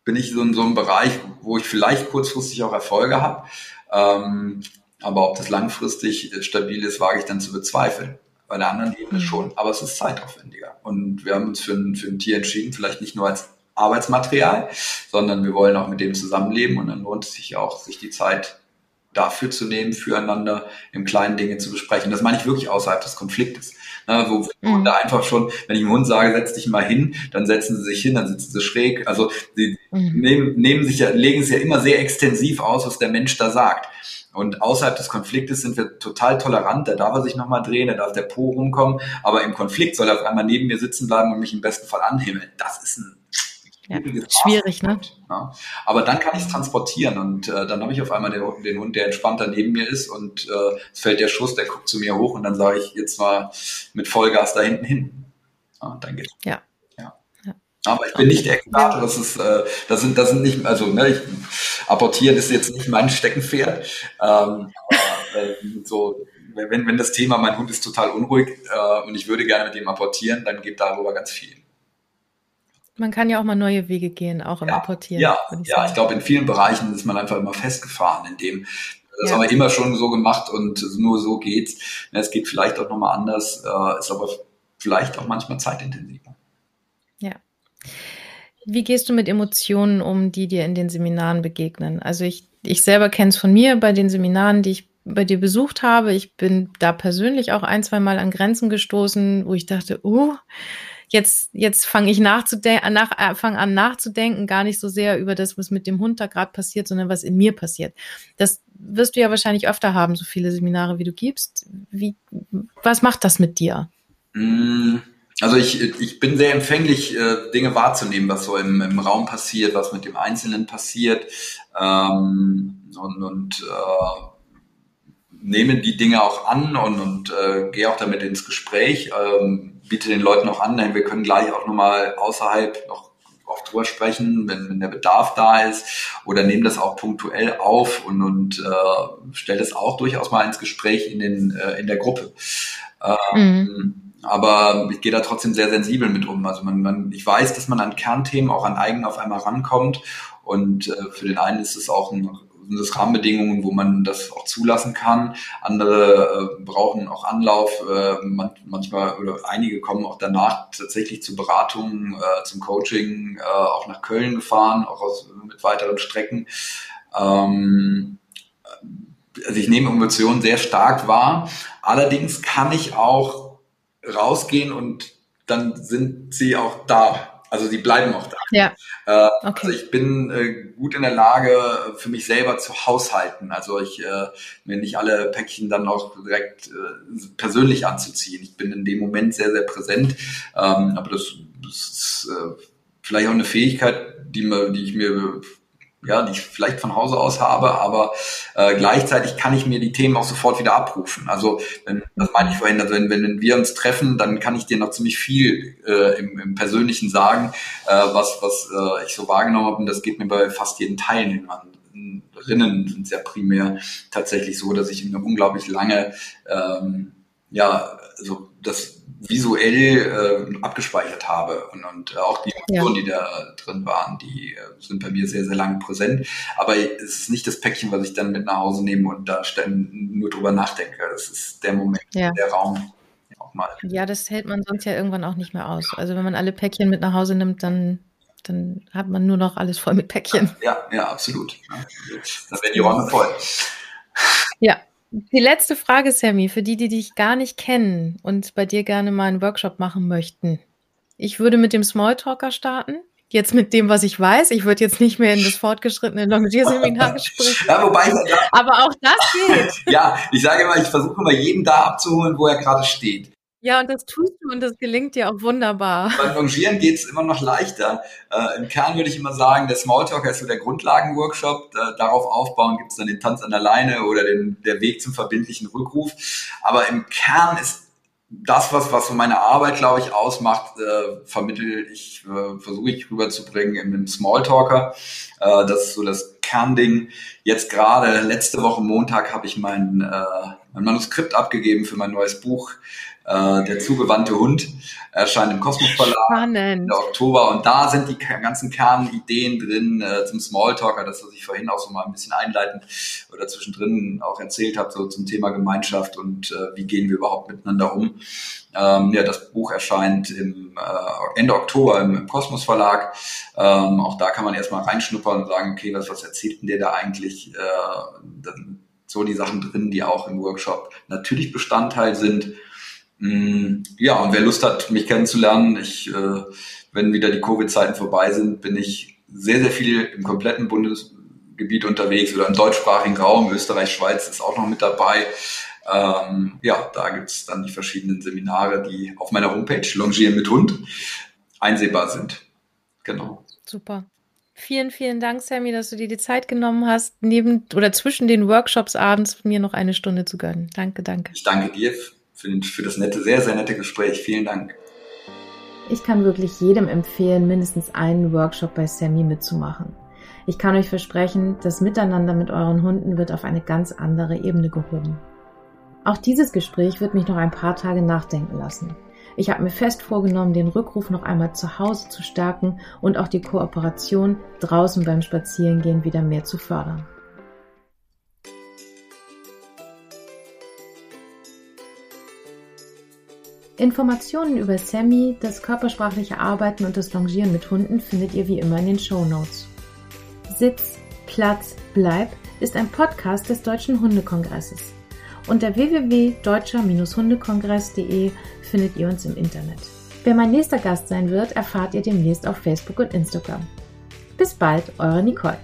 bin ich so in so einem Bereich, wo ich vielleicht kurzfristig auch Erfolge habe. Ähm, aber ob das langfristig stabil ist, wage ich dann zu bezweifeln. Bei der anderen Ebene mhm. schon. Aber es ist zeitaufwendiger. Und wir haben uns für ein, für ein Tier entschieden, vielleicht nicht nur als Arbeitsmaterial, sondern wir wollen auch mit dem zusammenleben und dann lohnt es sich auch, sich die Zeit dafür zu nehmen, füreinander im kleinen Dinge zu besprechen. Das meine ich wirklich außerhalb des Konfliktes. Na, wo mhm. Hunde einfach schon, wenn ich dem Hund sage, setz dich mal hin, dann setzen sie sich hin, dann sitzen sie schräg. Also sie mhm. nehmen, nehmen sich ja, legen es ja immer sehr extensiv aus, was der Mensch da sagt. Und außerhalb des Konfliktes sind wir total tolerant. Da darf er sich nochmal drehen, da darf der Po rumkommen. Aber im Konflikt soll er auf einmal neben mir sitzen bleiben und mich im besten Fall anhimmeln. Das ist ein ja, schwierig, ne? Ja. Aber dann kann ich es transportieren und äh, dann habe ich auf einmal den, den, Hund, der entspannter neben mir ist und äh, es fällt der Schuss, der guckt zu mir hoch und dann sage ich jetzt mal mit Vollgas da hinten hin. Ja, dann geht's. Ja. Aber ich bin nicht der Experte, das ist, äh, das sind, das sind nicht, also ne, ich, apportieren ist jetzt nicht mein Steckenpferd. Ähm, aber, äh, so, wenn, wenn das Thema, mein Hund ist total unruhig äh, und ich würde gerne mit ihm apportieren, dann geht darüber ganz viel. Man kann ja auch mal neue Wege gehen, auch im ja, Apportieren. Ja, ich, ja, ich glaube, in vielen Bereichen ist man einfach immer festgefahren, in dem das ja. haben wir immer schon so gemacht und nur so geht's. Es geht vielleicht auch nochmal anders, äh, ist aber vielleicht auch manchmal zeitintensiver. Wie gehst du mit Emotionen um, die dir in den Seminaren begegnen? Also ich, ich selber kenne es von mir bei den Seminaren, die ich bei dir besucht habe. Ich bin da persönlich auch ein, zwei Mal an Grenzen gestoßen, wo ich dachte, oh, jetzt, jetzt fange ich nachzudenken, nach, äh, fang an nachzudenken, gar nicht so sehr über das, was mit dem Hund da gerade passiert, sondern was in mir passiert. Das wirst du ja wahrscheinlich öfter haben, so viele Seminare, wie du gibst. Wie, was macht das mit dir? Mm, also ich, ich bin sehr empfänglich, äh, Dinge wahrzunehmen, was so im, im Raum passiert, was mit dem Einzelnen passiert. Ähm, und und äh, nehme die Dinge auch an und, und äh, gehe auch damit ins Gespräch, ähm, biete den Leuten auch an, wir können gleich auch nochmal außerhalb noch auch drüber sprechen, wenn, wenn der Bedarf da ist oder nehme das auch punktuell auf und, und äh, stelle das auch durchaus mal ins Gespräch in, den, äh, in der Gruppe. Ähm, mhm. Aber ich gehe da trotzdem sehr sensibel mit um. Also man, man, ich weiß, dass man an Kernthemen auch an eigen auf einmal rankommt und äh, für den einen ist es auch ein sind das Rahmenbedingungen, wo man das auch zulassen kann. Andere äh, brauchen auch Anlauf. Äh, man, manchmal oder einige kommen auch danach tatsächlich zu Beratungen, äh, zum Coaching, äh, auch nach Köln gefahren, auch aus, mit weiteren Strecken. Ähm, also ich nehme Emotionen sehr stark wahr. Allerdings kann ich auch rausgehen und dann sind sie auch da also die bleiben auch da. Ja. Äh, okay. Also ich bin äh, gut in der Lage, für mich selber zu haushalten. Also ich äh, mir nicht alle Päckchen dann auch direkt äh, persönlich anzuziehen. Ich bin in dem Moment sehr, sehr präsent. Ähm, aber das, das ist äh, vielleicht auch eine Fähigkeit, die, mir, die ich mir ja, die ich vielleicht von Hause aus habe, aber äh, gleichzeitig kann ich mir die Themen auch sofort wieder abrufen. Also wenn, das meine ich vorhin, also wenn, wenn wir uns treffen, dann kann ich dir noch ziemlich viel äh, im, im Persönlichen sagen, äh, was, was äh, ich so wahrgenommen habe. Und das geht mir bei fast jedem Teilnehmer Rinnen sind sehr primär tatsächlich so, dass ich eine unglaublich lange ähm, ja, also das visuell äh, abgespeichert habe und, und auch die Emotionen, ja. die da drin waren, die äh, sind bei mir sehr, sehr lange präsent. Aber es ist nicht das Päckchen, was ich dann mit nach Hause nehme und da nur drüber nachdenke. Das ist der Moment, ja. der Raum. Auch mal. Ja, das hält man sonst ja irgendwann auch nicht mehr aus. Also wenn man alle Päckchen mit nach Hause nimmt, dann dann hat man nur noch alles voll mit Päckchen. Ja, ja, absolut. Dann werden die Räume voll. Ja, die letzte Frage, Sammy, für die, die dich gar nicht kennen und bei dir gerne mal einen Workshop machen möchten. Ich würde mit dem Smalltalker starten. Jetzt mit dem, was ich weiß. Ich würde jetzt nicht mehr in das fortgeschrittene Longier-Seminar sprechen. Ja, wobei ich, ja, Aber auch das geht. ja, ich sage immer, ich versuche immer jeden da abzuholen, wo er gerade steht. Ja, und das tust du und das gelingt dir auch wunderbar. Beim Longieren geht's immer noch leichter. Äh, Im Kern würde ich immer sagen, der Smalltalker ist so der Grundlagenworkshop. Äh, darauf aufbauen gibt's dann den Tanz an der Leine oder den, der Weg zum verbindlichen Rückruf. Aber im Kern ist das, was, was so meine Arbeit, glaube ich, ausmacht, äh, vermittel ich, äh, versuche ich rüberzubringen im, im Smalltalker. Äh, das ist so das Kernding. Jetzt gerade letzte Woche Montag habe ich mein, äh, mein Manuskript abgegeben für mein neues Buch äh, der zugewandte Hund erscheint im Kosmos Verlag Spannend. im Oktober und da sind die ganzen Kernideen drin äh, zum Smalltalker, das was ich vorhin auch so mal ein bisschen einleitend oder zwischendrin auch erzählt habe, so zum Thema Gemeinschaft und äh, wie gehen wir überhaupt miteinander um. Ähm, ja, das Buch erscheint im äh, Ende Oktober im, im Kosmos Verlag. Ähm, auch da kann man erstmal reinschnuppern und sagen, okay, was, was erzählt denn der da eigentlich? Äh, so die Sachen drin, die auch im Workshop natürlich Bestandteil sind. Mm, ja, und wer Lust hat, mich kennenzulernen, ich, äh, wenn wieder die Covid-Zeiten vorbei sind, bin ich sehr, sehr viel im kompletten Bundesgebiet unterwegs oder im deutschsprachigen Raum. Österreich, Schweiz ist auch noch mit dabei. Ähm, ja, da gibt's dann die verschiedenen Seminare, die auf meiner Homepage Longieren mit Hund einsehbar sind. Genau. Super. Vielen, vielen Dank, Sammy, dass du dir die Zeit genommen hast, neben oder zwischen den Workshops abends mir noch eine Stunde zu gönnen. Danke, danke. Ich danke dir für, für das nette, sehr, sehr nette Gespräch. Vielen Dank. Ich kann wirklich jedem empfehlen, mindestens einen Workshop bei Sammy mitzumachen. Ich kann euch versprechen, das Miteinander mit euren Hunden wird auf eine ganz andere Ebene gehoben. Auch dieses Gespräch wird mich noch ein paar Tage nachdenken lassen. Ich habe mir fest vorgenommen, den Rückruf noch einmal zu Hause zu stärken und auch die Kooperation draußen beim Spazierengehen wieder mehr zu fördern. Informationen über Sammy, das körpersprachliche Arbeiten und das Longieren mit Hunden findet ihr wie immer in den Show Notes. Sitz, Platz, Bleib ist ein Podcast des Deutschen Hundekongresses. Unter www.deutscher-hundekongress.de findet ihr uns im Internet. Wer mein nächster Gast sein wird, erfahrt ihr demnächst auf Facebook und Instagram. Bis bald, eure Nicole.